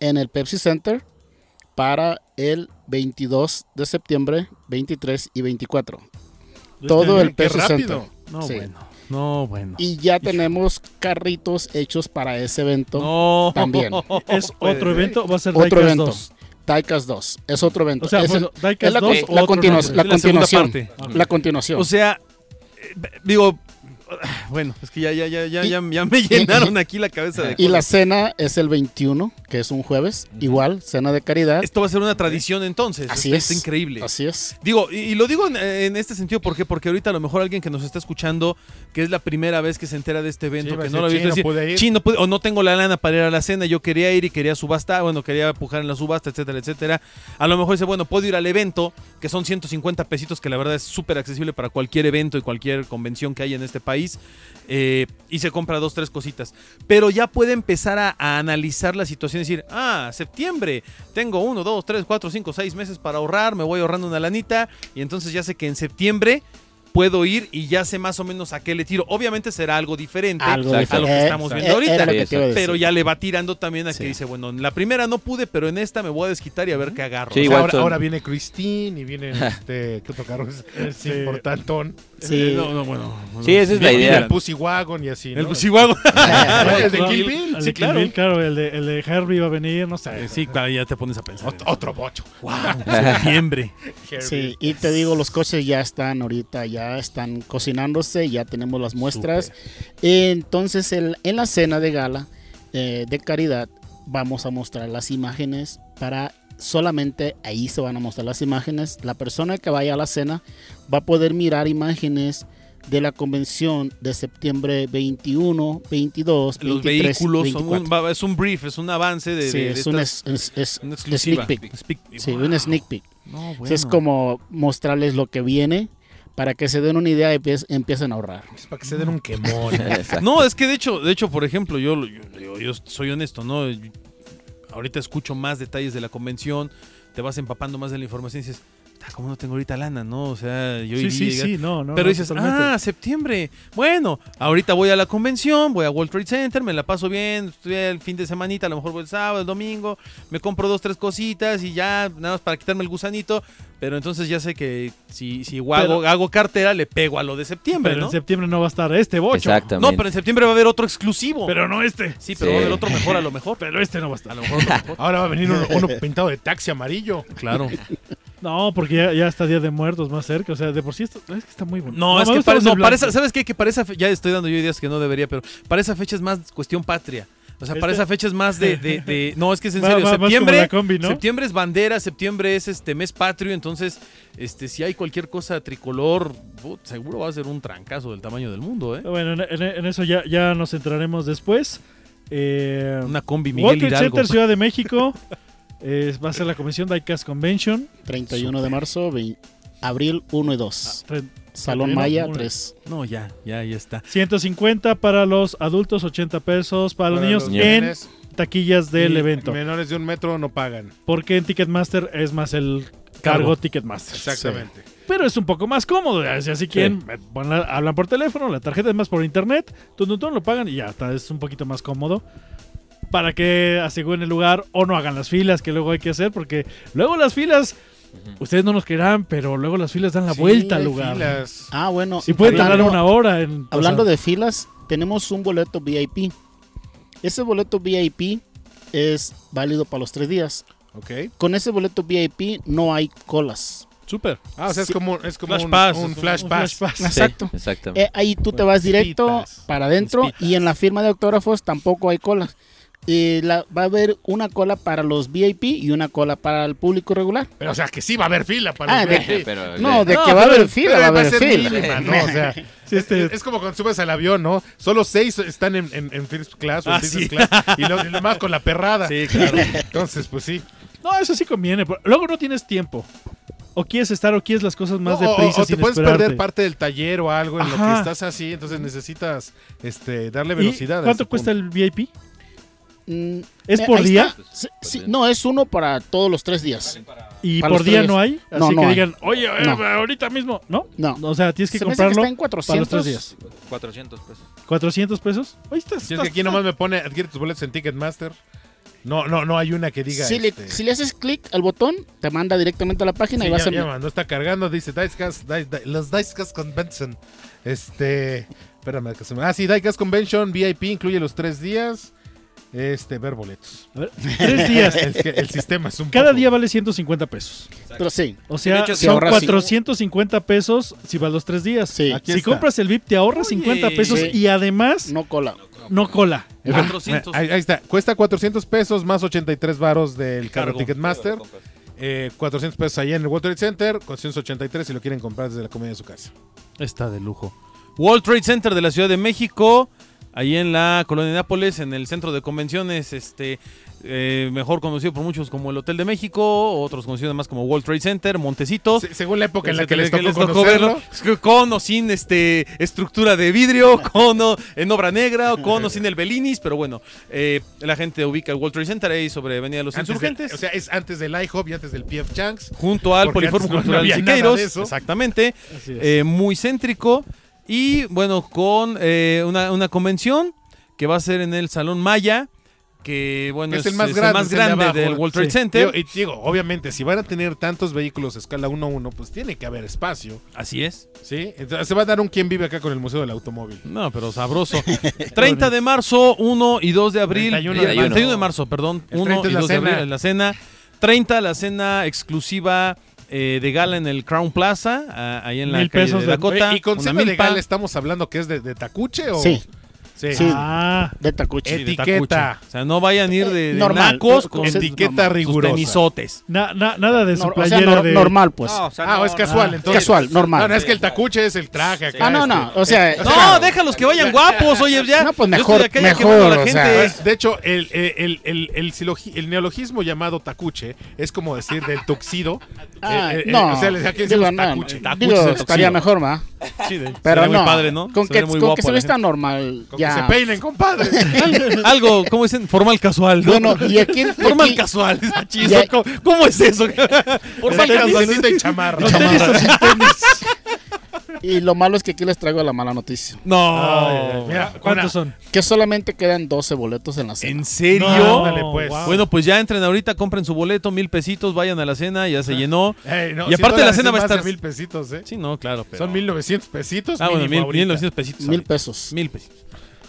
[SPEAKER 5] en el Pepsi Center para el 22 de septiembre, 23 y 24. Todo el
[SPEAKER 4] rápido.
[SPEAKER 5] Center.
[SPEAKER 3] No,
[SPEAKER 5] Sí.
[SPEAKER 3] bueno. No, bueno.
[SPEAKER 5] Y ya tenemos carritos hechos para ese evento.
[SPEAKER 3] No.
[SPEAKER 5] También.
[SPEAKER 2] ¿Es otro evento o va a ser
[SPEAKER 5] Otro evento.
[SPEAKER 2] 2?
[SPEAKER 5] Taikas 2. Es otro evento.
[SPEAKER 2] O sea,
[SPEAKER 5] es,
[SPEAKER 2] bueno,
[SPEAKER 5] la,
[SPEAKER 2] 2
[SPEAKER 5] la
[SPEAKER 2] otro
[SPEAKER 5] continuación.
[SPEAKER 3] parte.
[SPEAKER 5] La continuación.
[SPEAKER 3] O sea, eh, digo, bueno, es que ya, ya, ya, ya, ya, ya me llenaron aquí la cabeza de
[SPEAKER 5] Y la cena es el 21, que es un jueves. Igual, cena de caridad.
[SPEAKER 3] Esto va a ser una tradición entonces.
[SPEAKER 5] Así
[SPEAKER 3] Esto
[SPEAKER 5] es.
[SPEAKER 3] Está increíble.
[SPEAKER 5] Así es.
[SPEAKER 3] Digo, y, y lo digo en, en este sentido, ¿por qué? Porque ahorita a lo mejor alguien que nos está escuchando, que es la primera vez que se entera de este evento,
[SPEAKER 4] Sí,
[SPEAKER 3] que no lo ha visto,
[SPEAKER 4] "Chin, no
[SPEAKER 3] decir,
[SPEAKER 4] pude ir".
[SPEAKER 3] "Chin, no pude", o no tengo la lana para ir a la cena, yo quería ir y quería subasta, bueno, quería pujar en la subasta, etcétera, etcétera. A lo mejor dice, bueno, puedo ir al evento, que son 150 pesitos, que la verdad es súper accesible para cualquier evento y cualquier convención que haya en este país, eh, y se compra dos, tres cositas. Pero ya puede empezar a, a analizar la situación y decir, ah, septiembre, tengo uno, dos, tres, cuatro, cinco, seis meses para ahorrar, me voy ahorrando una lanita, y entonces ya sé que en septiembre puedo ir y ya sé más o menos a qué le tiro. Obviamente será algo diferente
[SPEAKER 5] Algo
[SPEAKER 3] a lo que estamos
[SPEAKER 5] Eh,
[SPEAKER 3] viendo
[SPEAKER 5] eh,
[SPEAKER 3] ahorita. Pero ya le va tirando también a que
[SPEAKER 5] Sí.
[SPEAKER 3] dice, bueno, en la primera no pude, pero en esta me voy a desquitar y a ver qué agarro.
[SPEAKER 6] Sí,
[SPEAKER 4] O sea,
[SPEAKER 6] igual
[SPEAKER 4] ahora, viene Christine y viene este. ¿Qué otro carro es? Importantón.
[SPEAKER 5] Sí.
[SPEAKER 3] Eh, no, no, bueno.
[SPEAKER 6] Sí, esa es la
[SPEAKER 4] Viene
[SPEAKER 6] idea.
[SPEAKER 4] el Pussy Wagon y así.
[SPEAKER 3] El
[SPEAKER 4] ¿no?
[SPEAKER 3] Chihuahua.
[SPEAKER 4] el de
[SPEAKER 2] No,
[SPEAKER 4] Kill Bill.
[SPEAKER 2] el
[SPEAKER 3] sí,
[SPEAKER 2] de Kill
[SPEAKER 3] claro.
[SPEAKER 2] Bill, claro, el de, el de Herbie va a venir, no sé.
[SPEAKER 3] Sí, claro, ya te pones a pensar.
[SPEAKER 4] Ot- otro bocho.
[SPEAKER 3] Wow, septiembre.
[SPEAKER 5] Sí, y te digo, los coches ya están ahorita, ya están cocinándose, ya tenemos las muestras. Entonces, el- en la cena de gala eh, de caridad, vamos a mostrar las imágenes para solamente ahí se van a mostrar las imágenes. La persona que vaya a la cena va a poder mirar imágenes de la convención de septiembre 21, 22,
[SPEAKER 3] Los
[SPEAKER 5] 23,
[SPEAKER 3] vehículos son
[SPEAKER 5] 24.
[SPEAKER 3] un, va- es un brief, es un avance de,
[SPEAKER 5] Sí,
[SPEAKER 3] de- de
[SPEAKER 5] es, un
[SPEAKER 3] estas-
[SPEAKER 5] es- es- es
[SPEAKER 3] una
[SPEAKER 5] sneak peek.
[SPEAKER 3] Speak-
[SPEAKER 5] Sí,
[SPEAKER 3] Wow.
[SPEAKER 5] un sneak peek.
[SPEAKER 3] No,
[SPEAKER 5] Es
[SPEAKER 3] bueno.
[SPEAKER 5] como mostrarles lo que viene para que se den una idea y empiec- empiecen a ahorrar.
[SPEAKER 4] Es para que se den un quemón.
[SPEAKER 3] No, es que de hecho, de hecho, por ejemplo, yo, yo, soy honesto, ¿no? Ahorita escucho más detalles de la convención, te vas empapando más de la información y dices, "Ah, ¿cómo no tengo ahorita lana, no? O sea, yo
[SPEAKER 2] Sí,
[SPEAKER 3] iría
[SPEAKER 2] sí, sí, no, no.
[SPEAKER 3] Pero
[SPEAKER 2] no,
[SPEAKER 3] dices,
[SPEAKER 2] totalmente.
[SPEAKER 3] ah, septiembre. Bueno, ahorita voy a la convención, voy a World Trade Center, me la paso bien, estoy el fin de semanita, a lo mejor voy el sábado, el domingo, me compro dos, tres cositas y ya, nada más para quitarme el gusanito. Pero entonces ya sé que si, si hago,
[SPEAKER 2] Pero-
[SPEAKER 3] hago cartera, le pego a lo de septiembre,
[SPEAKER 2] Pero
[SPEAKER 3] ¿no?
[SPEAKER 2] en septiembre no va a estar este bocho.
[SPEAKER 6] Exactamente.
[SPEAKER 3] No, pero en septiembre va a haber otro exclusivo.
[SPEAKER 2] Pero no este.
[SPEAKER 3] sí, pero
[SPEAKER 6] Sí.
[SPEAKER 3] va a haber otro mejor a lo mejor.
[SPEAKER 2] Pero este no va a estar.
[SPEAKER 3] A lo mejor otro mejor.
[SPEAKER 4] Ahora va a venir uno, uno pintado de taxi amarillo.
[SPEAKER 3] Claro.
[SPEAKER 2] No, porque ya, ya está Día de Muertos más cerca. O sea, de por sí esto, es que está muy bueno.
[SPEAKER 3] No, es que
[SPEAKER 2] gusta
[SPEAKER 3] para, no, esa, ¿sabes qué? Que para esa fe- ya estoy dando yo ideas que no debería, pero para esa fecha es más cuestión patria. O sea,
[SPEAKER 2] Este-
[SPEAKER 3] para esa fecha es más de, de- de- No, es que es en
[SPEAKER 2] Va-
[SPEAKER 3] serio.
[SPEAKER 2] va-
[SPEAKER 3] septiembre,
[SPEAKER 2] la combi, ¿no?
[SPEAKER 3] septiembre es bandera, septiembre es este mes patrio. Entonces, este, si hay cualquier cosa tricolor, put, seguro va a ser un trancazo del tamaño del mundo, ¿eh?
[SPEAKER 2] Bueno, en, en- en eso ya, ya nos centraremos después. Eh,
[SPEAKER 3] Una combi Miguel
[SPEAKER 2] Trade
[SPEAKER 3] Hidalgo.
[SPEAKER 2] Center Ciudad de México. eh, va a ser la convención Diecast Convention.
[SPEAKER 5] 31 de marzo, vein- abril 1 y 2.
[SPEAKER 2] Re-
[SPEAKER 5] Salón
[SPEAKER 2] 31,
[SPEAKER 5] Maya
[SPEAKER 2] uno.
[SPEAKER 5] 3.
[SPEAKER 3] No, ya, ya, ya está.
[SPEAKER 2] 150 para los adultos, 80 pesos para, los niños
[SPEAKER 4] los
[SPEAKER 2] en taquillas del
[SPEAKER 4] y
[SPEAKER 2] evento.
[SPEAKER 4] Menores de un metro no pagan.
[SPEAKER 2] Porque en Ticketmaster es más el cargo,
[SPEAKER 3] Cargo.
[SPEAKER 2] Ticketmaster.
[SPEAKER 4] Exactamente.
[SPEAKER 2] Pero es un poco más cómodo. Si así quieren, eh, hablan por teléfono, la tarjeta es más por internet, tú, lo pagan y ya está, es un poquito más cómodo. Para que aseguren el lugar o no hagan las filas que luego hay que hacer, porque luego las filas, ustedes no nos creerán, pero luego las filas dan la
[SPEAKER 4] Sí,
[SPEAKER 2] vuelta al lugar.
[SPEAKER 4] filas.
[SPEAKER 5] Ah, bueno.
[SPEAKER 2] Y pueden tardar
[SPEAKER 5] hablando-
[SPEAKER 2] una hora en.
[SPEAKER 5] Hablando de filas, tenemos un boleto VIP. Ese boleto VIP es válido para los tres días.
[SPEAKER 4] Ok.
[SPEAKER 5] Con ese boleto VIP no hay colas.
[SPEAKER 3] Súper.
[SPEAKER 4] Ah, o sea, es como, es como
[SPEAKER 3] Flash
[SPEAKER 4] un,
[SPEAKER 3] pass,
[SPEAKER 4] un
[SPEAKER 3] es un-
[SPEAKER 4] flash pass.
[SPEAKER 2] pass.
[SPEAKER 6] Sí,
[SPEAKER 5] Exacto.
[SPEAKER 6] exactamente.
[SPEAKER 5] Eh, ahí tú te vas directo para adentro y en la firma de autógrafos tampoco hay colas. Y la- va a haber una cola para los VIP y una cola para el público regular.
[SPEAKER 4] Pero, o sea, que sí va a haber fila para
[SPEAKER 5] Ah,
[SPEAKER 4] los
[SPEAKER 5] de-
[SPEAKER 4] VIP.
[SPEAKER 6] Pero,
[SPEAKER 5] No, de
[SPEAKER 4] No,
[SPEAKER 5] que va a haber fila, va a haber
[SPEAKER 4] ser
[SPEAKER 5] fila.
[SPEAKER 4] mínima, ¿no? O sea,
[SPEAKER 2] Sí, este-
[SPEAKER 4] es, es como cuando subes al avión, ¿no? Solo seis están en, en, en first class o en
[SPEAKER 3] Ah,
[SPEAKER 4] business
[SPEAKER 3] sí.
[SPEAKER 4] class y los y los demás con la perrada.
[SPEAKER 3] Sí, claro.
[SPEAKER 4] Entonces, pues sí.
[SPEAKER 2] No, eso sí conviene. pero Luego no tienes tiempo. O quieres estar o quieres las cosas más
[SPEAKER 4] No,
[SPEAKER 2] deprisa
[SPEAKER 4] o, te
[SPEAKER 2] sin
[SPEAKER 4] puedes
[SPEAKER 2] esperarte.
[SPEAKER 4] perder parte del taller o algo en lo que estás así, entonces necesitas este, darle
[SPEAKER 2] ¿Y
[SPEAKER 4] velocidad.
[SPEAKER 2] ¿Cuánto cuesta
[SPEAKER 4] punto.
[SPEAKER 2] el VIP?
[SPEAKER 5] Mm,
[SPEAKER 2] ¿Es
[SPEAKER 5] eh,
[SPEAKER 2] por día?
[SPEAKER 5] está. Sí, sí, no, es uno para todos los tres días.
[SPEAKER 2] ¿Y
[SPEAKER 5] Para
[SPEAKER 2] por día
[SPEAKER 5] tres.
[SPEAKER 2] no hay? Así
[SPEAKER 5] No,
[SPEAKER 2] que
[SPEAKER 5] no
[SPEAKER 2] digan, oye, eh,
[SPEAKER 5] No.
[SPEAKER 2] ahorita mismo. ¿No?
[SPEAKER 5] No.
[SPEAKER 2] O sea, tienes que
[SPEAKER 5] Se hace que
[SPEAKER 2] comprarlo
[SPEAKER 5] está en
[SPEAKER 2] para los
[SPEAKER 5] 400.
[SPEAKER 2] tres días.
[SPEAKER 7] 400 pesos.
[SPEAKER 2] ¿400 pesos? Ahí está.
[SPEAKER 4] Si es que aquí nomás me pone adquiere tus boletos en Ticketmaster. No, no, no hay una que diga.
[SPEAKER 5] Si, le,
[SPEAKER 4] este,
[SPEAKER 5] si le haces clic al botón, te manda directamente a la página
[SPEAKER 4] sí,
[SPEAKER 5] y vas
[SPEAKER 4] ya,
[SPEAKER 5] a...
[SPEAKER 4] ya, no está cargando, dice Dicecast, Di- Di- los Dicecast Convention. Este, espérame, que se me- ah, sí, Diecast Convention VIP incluye los tres días. Este, ver boletos.
[SPEAKER 2] A ver, tres días.
[SPEAKER 4] Es que el sistema es un
[SPEAKER 2] Cada
[SPEAKER 4] poco-
[SPEAKER 2] día vale 150 pesos.
[SPEAKER 5] Pero sí,
[SPEAKER 2] O sea,
[SPEAKER 7] hecho,
[SPEAKER 2] son
[SPEAKER 5] ahorras
[SPEAKER 2] 450 pesos si vas los tres días.
[SPEAKER 5] Sí.
[SPEAKER 4] Aquí
[SPEAKER 2] si
[SPEAKER 4] está.
[SPEAKER 2] compras el VIP te ahorras
[SPEAKER 3] Oye.
[SPEAKER 2] 50 pesos
[SPEAKER 5] Sí.
[SPEAKER 2] y además
[SPEAKER 5] no cola.
[SPEAKER 2] no cola.
[SPEAKER 3] 400.
[SPEAKER 4] Ahí, ahí está, cuesta 400 pesos más 83 varos del Cargo. Ticketmaster. Eh, 400 pesos ahí en el World Trade Center, 483 si lo quieren comprar desde la comida de su casa.
[SPEAKER 3] Está de lujo. World Trade Center de la Ciudad de México, ahí en la colonia de Nápoles, en el centro de convenciones, este eh, mejor conocido por muchos como el Hotel de México, otros conocidos más como World Trade Center, Montecito.
[SPEAKER 4] Se- según la época en la que les tocó
[SPEAKER 3] tocó
[SPEAKER 4] conocerlo.
[SPEAKER 3] verlo, con o sin este estructura de vidrio, con o en obra negra, o con o sin el Belinis, pero bueno, eh, la gente ubica el World Trade Center ahí sobre Avenida de los
[SPEAKER 4] Antes de-
[SPEAKER 3] Insurgentes.
[SPEAKER 4] o sea, es antes del IHOP y antes del PF Changs.
[SPEAKER 3] junto al Poliforum
[SPEAKER 4] no- no
[SPEAKER 3] Cultural
[SPEAKER 4] nada
[SPEAKER 3] Siqueiros, exactamente, eh, muy céntrico y bueno, con eh, una, una convención que va a ser en el Salón Maya, que bueno,
[SPEAKER 4] es el más grande, es el de
[SPEAKER 3] grande
[SPEAKER 4] abajo.
[SPEAKER 3] del World Trade
[SPEAKER 2] Sí.
[SPEAKER 3] Center.
[SPEAKER 4] Digo, y digo, obviamente, si van a tener tantos vehículos a escala 1-1, pues tiene que haber espacio,
[SPEAKER 3] Así es.
[SPEAKER 4] ¿sí? Entonces se va a dar un quien vive acá con el Museo del Automóvil.
[SPEAKER 3] No, pero sabroso. 30 de marzo, 1 y 2 de abril.
[SPEAKER 4] 31
[SPEAKER 3] eh,
[SPEAKER 6] de
[SPEAKER 3] 31 de marzo, perdón.
[SPEAKER 4] El
[SPEAKER 3] 1
[SPEAKER 4] 30 es
[SPEAKER 3] y
[SPEAKER 4] la
[SPEAKER 3] 2 de abril, la cena. 30, la cena exclusiva eh, de gala en el Crown Plaza, ah, ahí en la
[SPEAKER 2] Mil
[SPEAKER 3] calle
[SPEAKER 2] pesos
[SPEAKER 3] de
[SPEAKER 2] de-
[SPEAKER 3] Dakota.
[SPEAKER 4] Oye, ¿Y con cena
[SPEAKER 3] milpa.
[SPEAKER 4] legal estamos hablando que es de, de tacuche o...?
[SPEAKER 5] Sí.
[SPEAKER 4] Sí.
[SPEAKER 5] Sí.
[SPEAKER 2] Ah,
[SPEAKER 5] De Tacuchi.
[SPEAKER 3] Sí, de
[SPEAKER 4] Etiqueta.
[SPEAKER 3] O sea, no vayan a ir de, de
[SPEAKER 5] Normal.
[SPEAKER 3] nacos
[SPEAKER 5] Con
[SPEAKER 4] etiqueta
[SPEAKER 5] normal.
[SPEAKER 4] rigurosa.
[SPEAKER 3] tenisotes.
[SPEAKER 2] na- na- nada de su
[SPEAKER 5] o sea,
[SPEAKER 2] de...
[SPEAKER 5] normal, pues.
[SPEAKER 7] No, o sea,
[SPEAKER 4] Ah,
[SPEAKER 7] no,
[SPEAKER 4] es casual, entonces.
[SPEAKER 5] Casual, normal.
[SPEAKER 4] No, no, es que el tacuche es el traje acá.
[SPEAKER 5] ah, no,
[SPEAKER 4] este.
[SPEAKER 5] no. O sea,
[SPEAKER 3] No, déjalos que vayan guapos, oye, ya.
[SPEAKER 5] No, pues
[SPEAKER 3] Yo
[SPEAKER 5] mejor- mejor, o sea,
[SPEAKER 4] de hecho, el, el, el, el, el neologismo llamado tacuche es como decir del tuxido.
[SPEAKER 5] ah,
[SPEAKER 4] Eh, eh, eh,
[SPEAKER 5] no.
[SPEAKER 4] o sea, les- aquí
[SPEAKER 5] digo,
[SPEAKER 4] decimos
[SPEAKER 5] no,
[SPEAKER 4] tacuche.
[SPEAKER 5] Digo, estaría mejor, ¿va?
[SPEAKER 3] Sí, de-
[SPEAKER 5] Pero no.
[SPEAKER 3] padre, ¿no?
[SPEAKER 5] Con que, se vista normal. Ya.
[SPEAKER 4] Que se peinen, compadre.
[SPEAKER 3] Algo, ¿cómo dicen? Formal casual. ¿no?
[SPEAKER 5] Bueno, y aquí,
[SPEAKER 3] Formal
[SPEAKER 5] aquí-
[SPEAKER 3] casual. Chizo,
[SPEAKER 5] Ya-
[SPEAKER 3] ¿Cómo, cómo es eso? Formal casual.
[SPEAKER 4] y chamarra.
[SPEAKER 2] Tenis tenis.
[SPEAKER 5] y lo malo es que aquí les traigo la mala noticia.
[SPEAKER 3] No.
[SPEAKER 4] Ay, ay, mira,
[SPEAKER 2] ¿Cuántos
[SPEAKER 4] una-
[SPEAKER 2] son?
[SPEAKER 5] Que solamente quedan 12 boletos en la cena.
[SPEAKER 3] ¿En serio?
[SPEAKER 2] No,
[SPEAKER 4] Ándale, pues.
[SPEAKER 2] wow.
[SPEAKER 3] Bueno, pues ya entren ahorita, compren su boleto, mil pesitos, vayan a la cena, ya se llenó.
[SPEAKER 4] No,
[SPEAKER 3] Y
[SPEAKER 4] 100
[SPEAKER 3] aparte la cena va a estar-
[SPEAKER 4] mil pesitos, ¿eh?
[SPEAKER 3] Sí, no, claro. Pero...
[SPEAKER 4] Son 1900 pesitos.
[SPEAKER 3] Ah, bueno,
[SPEAKER 4] mínimo
[SPEAKER 3] mil,
[SPEAKER 4] ahorita.
[SPEAKER 3] mil novecientos pesitos.
[SPEAKER 5] Mil pesos.
[SPEAKER 3] Mil pesitos.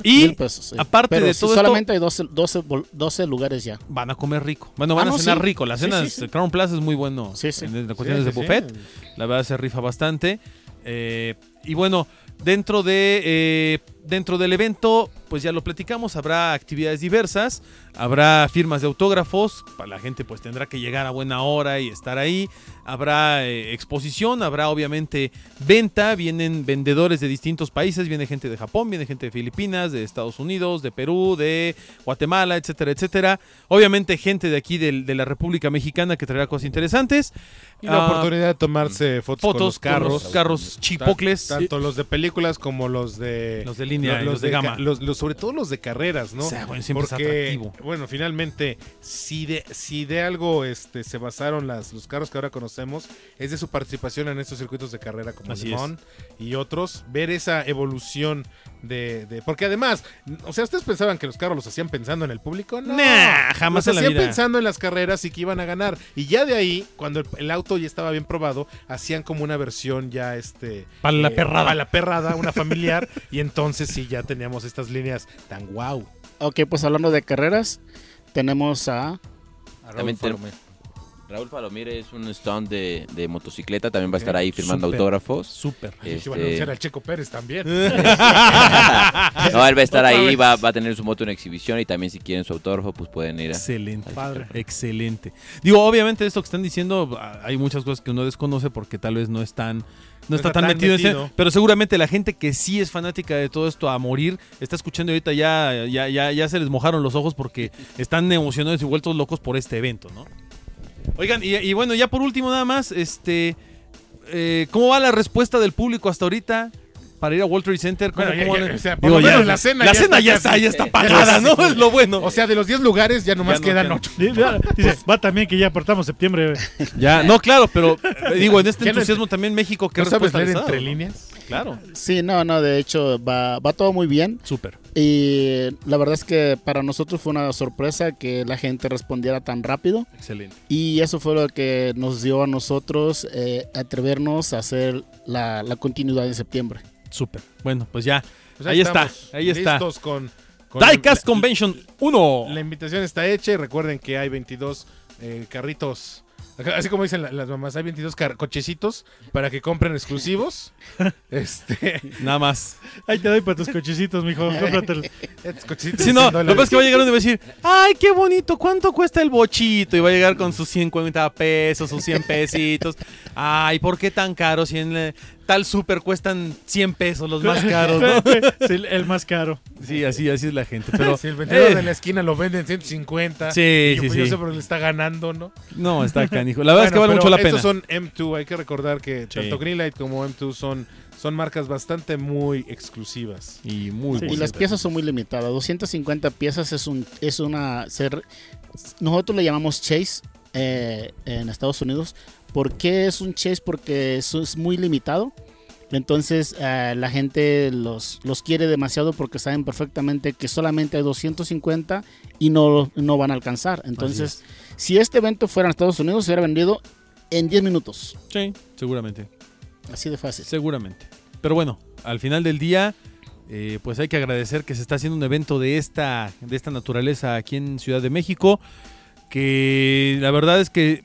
[SPEAKER 3] Y
[SPEAKER 5] Mil pesos. sí.
[SPEAKER 3] aparte
[SPEAKER 5] Pero
[SPEAKER 3] de
[SPEAKER 5] sí,
[SPEAKER 3] todo esto-
[SPEAKER 5] solamente hay 12, 12, bol- 12 lugares ya.
[SPEAKER 3] van a comer rico. Bueno, van
[SPEAKER 5] Ah,
[SPEAKER 3] a
[SPEAKER 5] no,
[SPEAKER 3] cenar
[SPEAKER 5] sí.
[SPEAKER 3] rico. La cena
[SPEAKER 5] sí.
[SPEAKER 3] Crown Plaza es muy bueno
[SPEAKER 5] Sí, sí.
[SPEAKER 3] en,
[SPEAKER 4] Sí,
[SPEAKER 3] cuestiones
[SPEAKER 4] sí,
[SPEAKER 3] de
[SPEAKER 4] sí.
[SPEAKER 3] buffet. La verdad se rifa bastante. Eh, y bueno, Dentro de eh, dentro del evento, pues ya lo platicamos, habrá actividades diversas, habrá firmas de autógrafos, para la gente pues tendrá que llegar a buena hora y estar ahí, habrá eh, exposición, habrá obviamente venta, vienen vendedores de distintos países, viene gente de Japón, viene gente de Filipinas, de Estados Unidos, de Perú, de Guatemala, etcétera, etcétera. Obviamente gente de aquí de, la República Mexicana que traerá cosas interesantes.
[SPEAKER 4] Y la
[SPEAKER 3] Ah,
[SPEAKER 4] oportunidad de tomarse fotos, con
[SPEAKER 3] fotos
[SPEAKER 4] los carros.
[SPEAKER 3] carros chipocles.
[SPEAKER 4] Tan- Tanto los de películas como los de...
[SPEAKER 3] Los de línea y los de gama.
[SPEAKER 4] los- los- sobre todo los de carreras, ¿no?
[SPEAKER 3] O sea, bueno, siempre
[SPEAKER 4] Porque, bueno, finalmente, si de, si de algo este, se basaron las, los carros que ahora conocemos, es de su participación en estos circuitos de carrera como. Mans y otros, ver esa evolución de, de- Porque además, o sea, ¿ustedes pensaban que los carros los hacían pensando en el público? No,
[SPEAKER 3] Nah, jamás
[SPEAKER 4] los
[SPEAKER 3] en la
[SPEAKER 4] hacían
[SPEAKER 3] vida.
[SPEAKER 4] pensando en las carreras y que iban a ganar. Y ya de ahí, cuando el, el auto ya estaba bien probado, hacían como una versión ya este...
[SPEAKER 3] Para la perrada.
[SPEAKER 4] Para la perrada, una familiar. y entonces sí, ya teníamos estas líneas tan guau.
[SPEAKER 5] Ok, pues hablando de carreras, tenemos a...
[SPEAKER 6] También te- Raúl Palomir es un stand de, de motocicleta, también va a estar ahí firmando
[SPEAKER 3] Súper.
[SPEAKER 6] autógrafos.
[SPEAKER 3] Súper.
[SPEAKER 6] Este-
[SPEAKER 4] iban a anunciar al Checo Pérez también.
[SPEAKER 6] No, él va a estar ahí, va, va a tener su moto en exhibición y también si quieren su autógrafo, pues pueden ir a...
[SPEAKER 3] Excelente.
[SPEAKER 2] Padre.
[SPEAKER 3] Excelente. Digo, obviamente esto que están diciendo, ah, hay muchas cosas que uno desconoce porque tal vez no están no está, tan, metido, en este-
[SPEAKER 4] metido.
[SPEAKER 3] pero seguramente la gente que sí es fanática de todo esto a morir está escuchando y ahorita ya, ya, ya, ya se les mojaron los ojos porque están emocionados y vueltos locos por este evento, ¿no? Oigan, y, y bueno, ya por último nada más, este, eh, ¿cómo va la respuesta del público hasta ahorita para ir a World Trade Center? ¿Cómo-
[SPEAKER 4] Bueno, ya-
[SPEAKER 3] cómo
[SPEAKER 4] ya-
[SPEAKER 3] van?
[SPEAKER 4] o sea, por
[SPEAKER 3] Digo,
[SPEAKER 4] lo
[SPEAKER 3] ya-
[SPEAKER 4] menos la cena
[SPEAKER 3] la
[SPEAKER 4] ya
[SPEAKER 3] cena
[SPEAKER 4] está
[SPEAKER 3] ya está, ya está
[SPEAKER 4] Ya
[SPEAKER 3] pagada. ¿no? Es lo bueno.
[SPEAKER 4] O sea, de los 10 lugares ya nomás
[SPEAKER 3] no
[SPEAKER 4] quedan
[SPEAKER 3] quedan.
[SPEAKER 4] 8.
[SPEAKER 2] Dice, va también que ya apartamos septiembre.
[SPEAKER 3] Ya, no, claro, pero eh, digo, en este
[SPEAKER 4] ¿Qué no-
[SPEAKER 3] entusiasmo también México, ¿qué
[SPEAKER 4] ¿No sabes
[SPEAKER 3] respuesta
[SPEAKER 4] leer
[SPEAKER 3] dado,
[SPEAKER 4] entre
[SPEAKER 3] no?
[SPEAKER 4] líneas?
[SPEAKER 3] Claro,
[SPEAKER 5] Sí, no, no, de hecho va, va todo muy bien.
[SPEAKER 3] súper.
[SPEAKER 5] Y la verdad es que para nosotros fue una sorpresa que la gente respondiera tan rápido.
[SPEAKER 3] Excelente.
[SPEAKER 5] Y eso fue lo que nos dio a nosotros eh, atrevernos a hacer la, la continuidad en septiembre.
[SPEAKER 3] Súper. Bueno, pues ya.
[SPEAKER 4] Pues
[SPEAKER 3] ahí está, ahí está.
[SPEAKER 4] Listos con, con
[SPEAKER 3] Diecast Convention 1.
[SPEAKER 4] La invitación está hecha y recuerden que hay 22 eh, carritos. Así como dicen la- las mamás, hay 22 car- cochecitos para que compren exclusivos. este,
[SPEAKER 3] Nada más.
[SPEAKER 2] Ahí te doy para tus cochecitos, mijo. Cómpratelo.
[SPEAKER 4] estos cochecitos
[SPEAKER 3] Si no,
[SPEAKER 4] de 100
[SPEAKER 3] lo que pasa es que va a llegar uno y va a decir, ay, qué bonito, ¿cuánto cuesta el bochito? Y va a llegar con sus 50 pesos, sus 100 pesitos. Ay, ¿por qué tan caro? Si en tal super cuestan 100 pesos los más caros, ¿no?
[SPEAKER 2] Sí, el, más caro.
[SPEAKER 3] Sí, así, así es la gente. Pero,
[SPEAKER 4] Si el vendedor
[SPEAKER 3] eh,
[SPEAKER 4] de la esquina lo vende en 150.
[SPEAKER 3] Sí,
[SPEAKER 4] y yo,
[SPEAKER 3] sí,
[SPEAKER 4] pues, yo
[SPEAKER 3] sí.
[SPEAKER 4] sé por qué le está ganando, ¿no?
[SPEAKER 3] no, está canijo. La verdad es que vale mucho la pena.
[SPEAKER 4] Estos son M2. Hay que recordar que
[SPEAKER 3] Sí.
[SPEAKER 4] tanto Greenlight como M2 son, son marcas bastante muy exclusivas.
[SPEAKER 3] Y muy
[SPEAKER 2] Sí,
[SPEAKER 5] y las piezas son muy limitadas. 250 piezas es un es una ser nosotros le llamamos chase eh, en Estados Unidos. ¿Por qué es un chase? Porque eso es muy limitado. Entonces eh, la gente los, los quiere demasiado porque saben perfectamente que solamente hay 250 y no, no van a alcanzar. Entonces, si este evento fuera en Estados Unidos, se hubiera vendido en 10 minutos.
[SPEAKER 3] Sí, seguramente.
[SPEAKER 5] Así de fácil.
[SPEAKER 3] Seguramente. Pero bueno, al final del día, eh, pues hay que agradecer que se está haciendo un evento de esta, de esta naturaleza aquí en Ciudad de México. Que la verdad es que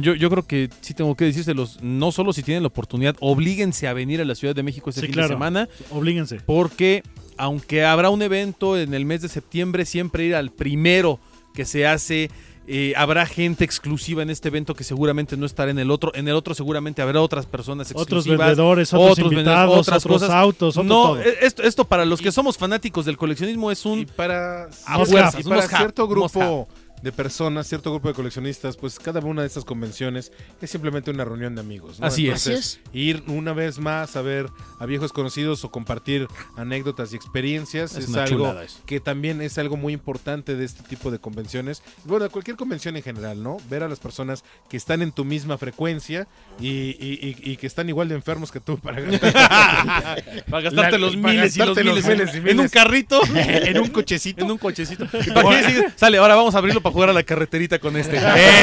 [SPEAKER 3] yo, yo creo que sí tengo que decírselos, no solo si tienen la oportunidad, oblíguense a venir a la Ciudad de México este
[SPEAKER 2] Sí,
[SPEAKER 3] fin
[SPEAKER 2] claro.
[SPEAKER 3] de semana,
[SPEAKER 2] Oblíguense.
[SPEAKER 3] porque aunque habrá un evento en el mes de septiembre, siempre ir al primero que se hace. eh, habrá gente exclusiva en este evento que seguramente no estará en el otro. En el otro seguramente habrá otras personas exclusivas.
[SPEAKER 2] Otros vendedores, otros,
[SPEAKER 3] otros vendedores,
[SPEAKER 2] invitados,
[SPEAKER 3] otras
[SPEAKER 2] otros
[SPEAKER 3] cosas.
[SPEAKER 2] autos, otro
[SPEAKER 3] no,
[SPEAKER 2] todo.
[SPEAKER 3] e- esto, esto para los que somos fanáticos del coleccionismo es
[SPEAKER 4] Y
[SPEAKER 3] un...
[SPEAKER 4] para,
[SPEAKER 3] A
[SPEAKER 4] y
[SPEAKER 3] fuerzas,
[SPEAKER 4] para cierto grupo de personas, cierto grupo de coleccionistas, pues cada una de estas convenciones es simplemente una reunión de amigos. ¿no?
[SPEAKER 3] Así es.
[SPEAKER 4] Ir una vez más a ver a viejos conocidos o compartir anécdotas y experiencias
[SPEAKER 3] Es
[SPEAKER 4] algo que también es algo muy importante de este tipo de convenciones. Bueno, de cualquier convención en general, ¿no? Ver a las personas que están en tu misma frecuencia y, y- y- y que están igual de enfermos que tú para gastar
[SPEAKER 3] para gastarte
[SPEAKER 4] La-
[SPEAKER 3] los
[SPEAKER 4] para
[SPEAKER 3] miles y los
[SPEAKER 4] gastarte los
[SPEAKER 3] miles, en-
[SPEAKER 4] miles y
[SPEAKER 3] en,
[SPEAKER 4] miles.
[SPEAKER 3] un carrito.
[SPEAKER 4] en un cochecito.
[SPEAKER 3] en un cochecito. Sale, ahora vamos a abrirlo para jugar a la carreterita con este.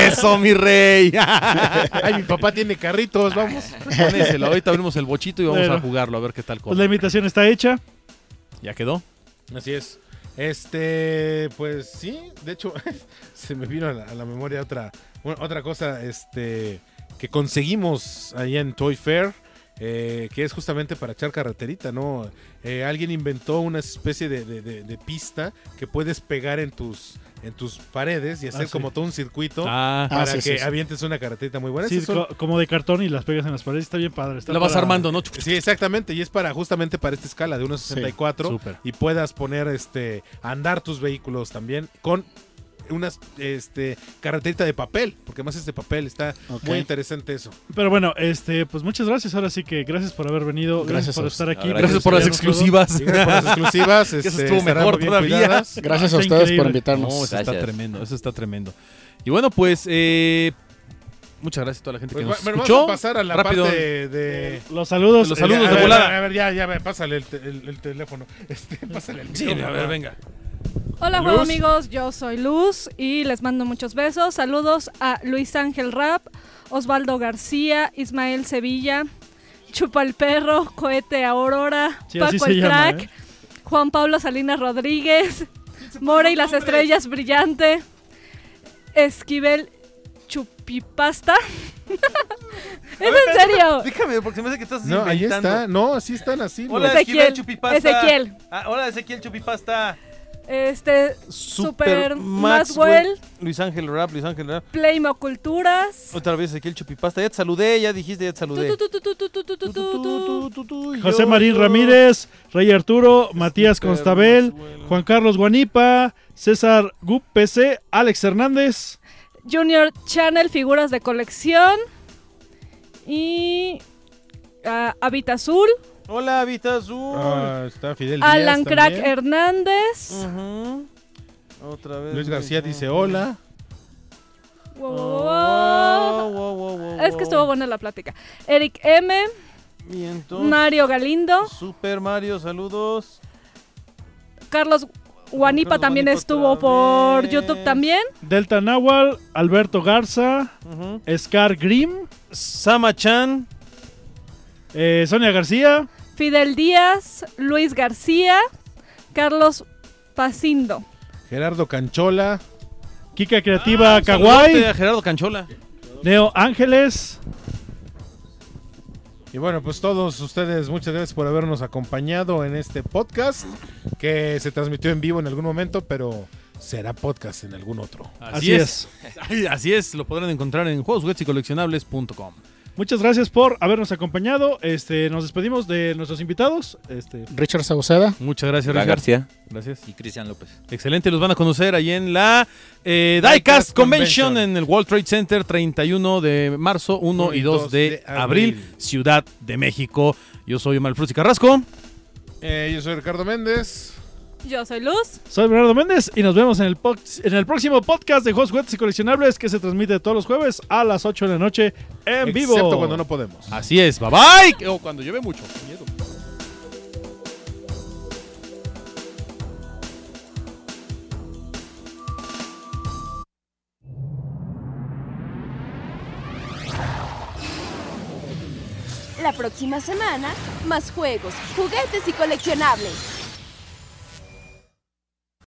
[SPEAKER 3] ¡Eso, mi rey!
[SPEAKER 4] Ay, mi papá tiene carritos, vamos.
[SPEAKER 3] Ponéselo. Ahorita abrimos el bochito y vamos
[SPEAKER 2] Bueno.
[SPEAKER 3] a jugarlo a ver qué tal
[SPEAKER 2] Pues la invitación está hecha.
[SPEAKER 3] ¿Ya quedó?
[SPEAKER 4] Así es. Este, pues sí, de hecho, se me vino a la, a la memoria otra, otra cosa este, que conseguimos allá en Toy Fair. Eh, que es justamente para echar carreterita, ¿no? Eh, alguien inventó una especie de, de- de- de pista que puedes pegar en tus en tus paredes y hacer
[SPEAKER 2] Ah, sí.
[SPEAKER 4] como todo un circuito
[SPEAKER 3] Ah,
[SPEAKER 4] para
[SPEAKER 5] Ah, sí,
[SPEAKER 4] que
[SPEAKER 5] sí, sí.
[SPEAKER 4] avientes una carreterita muy buena.
[SPEAKER 2] Sí,
[SPEAKER 4] son-
[SPEAKER 2] como de cartón y las pegas en las paredes. Está bien padre. Está
[SPEAKER 3] la vas armando, ¿no?
[SPEAKER 4] Sí, exactamente, y es para justamente para esta escala de 1.64
[SPEAKER 3] Súper.
[SPEAKER 4] y puedas poner este andar tus vehículos también con unas este carreterita de papel, porque además es de papel, está muy interesante eso.
[SPEAKER 2] Pero bueno, este, pues muchas gracias. Ahora sí que gracias por haber venido. Gracias,
[SPEAKER 5] Gracias
[SPEAKER 2] por estar aquí.
[SPEAKER 6] No,
[SPEAKER 3] Gracias por las exclusivas.
[SPEAKER 4] Gracias por las exclusivas, este,
[SPEAKER 3] estuvo mejor todavía.
[SPEAKER 4] cuidadas.
[SPEAKER 5] Gracias a
[SPEAKER 2] Está
[SPEAKER 5] ustedes por invitarnos.
[SPEAKER 3] No, eso está tremendo, eso está tremendo. Y bueno, pues eh, muchas gracias a toda la gente
[SPEAKER 4] Pues,
[SPEAKER 3] que nos
[SPEAKER 4] bueno,
[SPEAKER 3] escuchó.
[SPEAKER 4] vamos a pasar a la
[SPEAKER 3] Rápido.
[SPEAKER 4] parte de, de-
[SPEAKER 2] Los saludos.
[SPEAKER 3] Los saludos
[SPEAKER 4] a
[SPEAKER 3] de
[SPEAKER 4] ver,
[SPEAKER 3] volada.
[SPEAKER 4] A ver, ya, ya, pásale el, te- el- el teléfono. Este, pásale el
[SPEAKER 3] Sí,
[SPEAKER 4] micrófono.
[SPEAKER 3] a ver, venga.
[SPEAKER 8] Hola,
[SPEAKER 4] Luz.
[SPEAKER 8] juego amigos, yo soy Luz y les mando muchos besos. Saludos a Luis Ángel Rap, Osvaldo García, Ismael Sevilla, Chupa el Perro, Cohete Aurora,
[SPEAKER 2] Sí,
[SPEAKER 8] Paco el
[SPEAKER 2] llama,
[SPEAKER 8] Crack,
[SPEAKER 2] ¿eh?
[SPEAKER 8] Juan Pablo Salinas Rodríguez, More y las Estrellas Brillante, Esquivel Chupipasta. ¿Es en serio?
[SPEAKER 3] Déjame, porque se me hace que estás
[SPEAKER 4] No, ahí
[SPEAKER 3] inventando.
[SPEAKER 4] está. No, así están así.
[SPEAKER 3] Hola,
[SPEAKER 8] Ezequiel.
[SPEAKER 3] Chupipasta.
[SPEAKER 8] Ezequiel.
[SPEAKER 3] Ah, hola, Ezequiel Chupipasta.
[SPEAKER 8] Este, Super, Super Maxwell,
[SPEAKER 3] Luis Ángel Rap, Luis Ángel Rap.
[SPEAKER 8] Playmo Culturas.
[SPEAKER 3] Otra vez aquí el Chupipasta. Ya te saludé, ya dijiste, ya te saludé.
[SPEAKER 2] José Marín Ramírez, Rey Arturo, Matías Constabel, Juan Carlos Guanipa, César Gup PC, Alex Hernández.
[SPEAKER 8] Junior Channel, figuras de colección. Y. Uh, Habita Azul.
[SPEAKER 3] Hola, Vita Azul.
[SPEAKER 4] Ah, está Fidel Díaz
[SPEAKER 8] Alan Crack. Hernández.
[SPEAKER 3] Otra vez.
[SPEAKER 4] Luis García dice hola.
[SPEAKER 8] Wow, wow, wow,
[SPEAKER 3] Wow,
[SPEAKER 8] wow.
[SPEAKER 3] wow, wow, wow,
[SPEAKER 8] Es que estuvo buena la plática. Eric M. Mario Galindo.
[SPEAKER 3] Super Mario, saludos.
[SPEAKER 8] Carlos Guanipa
[SPEAKER 3] Carlos
[SPEAKER 8] también
[SPEAKER 3] Guanipa
[SPEAKER 8] estuvo por. YouTube también.
[SPEAKER 2] Delta Nahual, Alberto Garza. Scar Grimm,
[SPEAKER 3] Sama Chan.
[SPEAKER 2] Eh, Sonia García,
[SPEAKER 8] Fidel Díaz. Luis García. Carlos Pacindo.
[SPEAKER 4] Gerardo Canchola.
[SPEAKER 2] Kika Creativa
[SPEAKER 3] Ah,
[SPEAKER 2] Kawaii,
[SPEAKER 3] a Gerardo Canchola.
[SPEAKER 2] Neo Ángeles.
[SPEAKER 4] Y bueno, pues todos ustedes, muchas gracias por habernos acompañado en este podcast que se transmitió en vivo en algún momento, pero será podcast en algún otro.
[SPEAKER 2] Así, es.
[SPEAKER 3] Ay, Así es, lo podrán encontrar en juegosjuguetesycoleccionables.com.
[SPEAKER 2] Muchas gracias por habernos acompañado. Este, nos despedimos de nuestros invitados. Este,
[SPEAKER 5] Richard Sauceda.
[SPEAKER 3] Muchas gracias,
[SPEAKER 6] Iván
[SPEAKER 3] Richard.
[SPEAKER 6] García.
[SPEAKER 3] Gracias.
[SPEAKER 7] Y Cristian López.
[SPEAKER 3] Excelente, los van a conocer ahí en la eh,
[SPEAKER 4] Diecast
[SPEAKER 3] Convention,
[SPEAKER 4] Convention.
[SPEAKER 3] en el World Trade Center 31 de marzo, 1 y 2 de, abril,
[SPEAKER 4] abril.
[SPEAKER 3] Ciudad de México. Yo soy Omar Fruzi Carrasco.
[SPEAKER 4] Eh, yo soy Ricardo Méndez.
[SPEAKER 8] Yo soy Luz.
[SPEAKER 2] soy Bernardo Méndez y nos vemos en el, en el próximo podcast de Juegos, Juguetes y Coleccionables que se transmite todos los jueves a las 8 de la noche en vivo.
[SPEAKER 4] Excepto cuando no podemos.
[SPEAKER 3] Así es, bye bye. O cuando llueve mucho. miedo.
[SPEAKER 1] La próxima semana, más juegos, juguetes y coleccionables.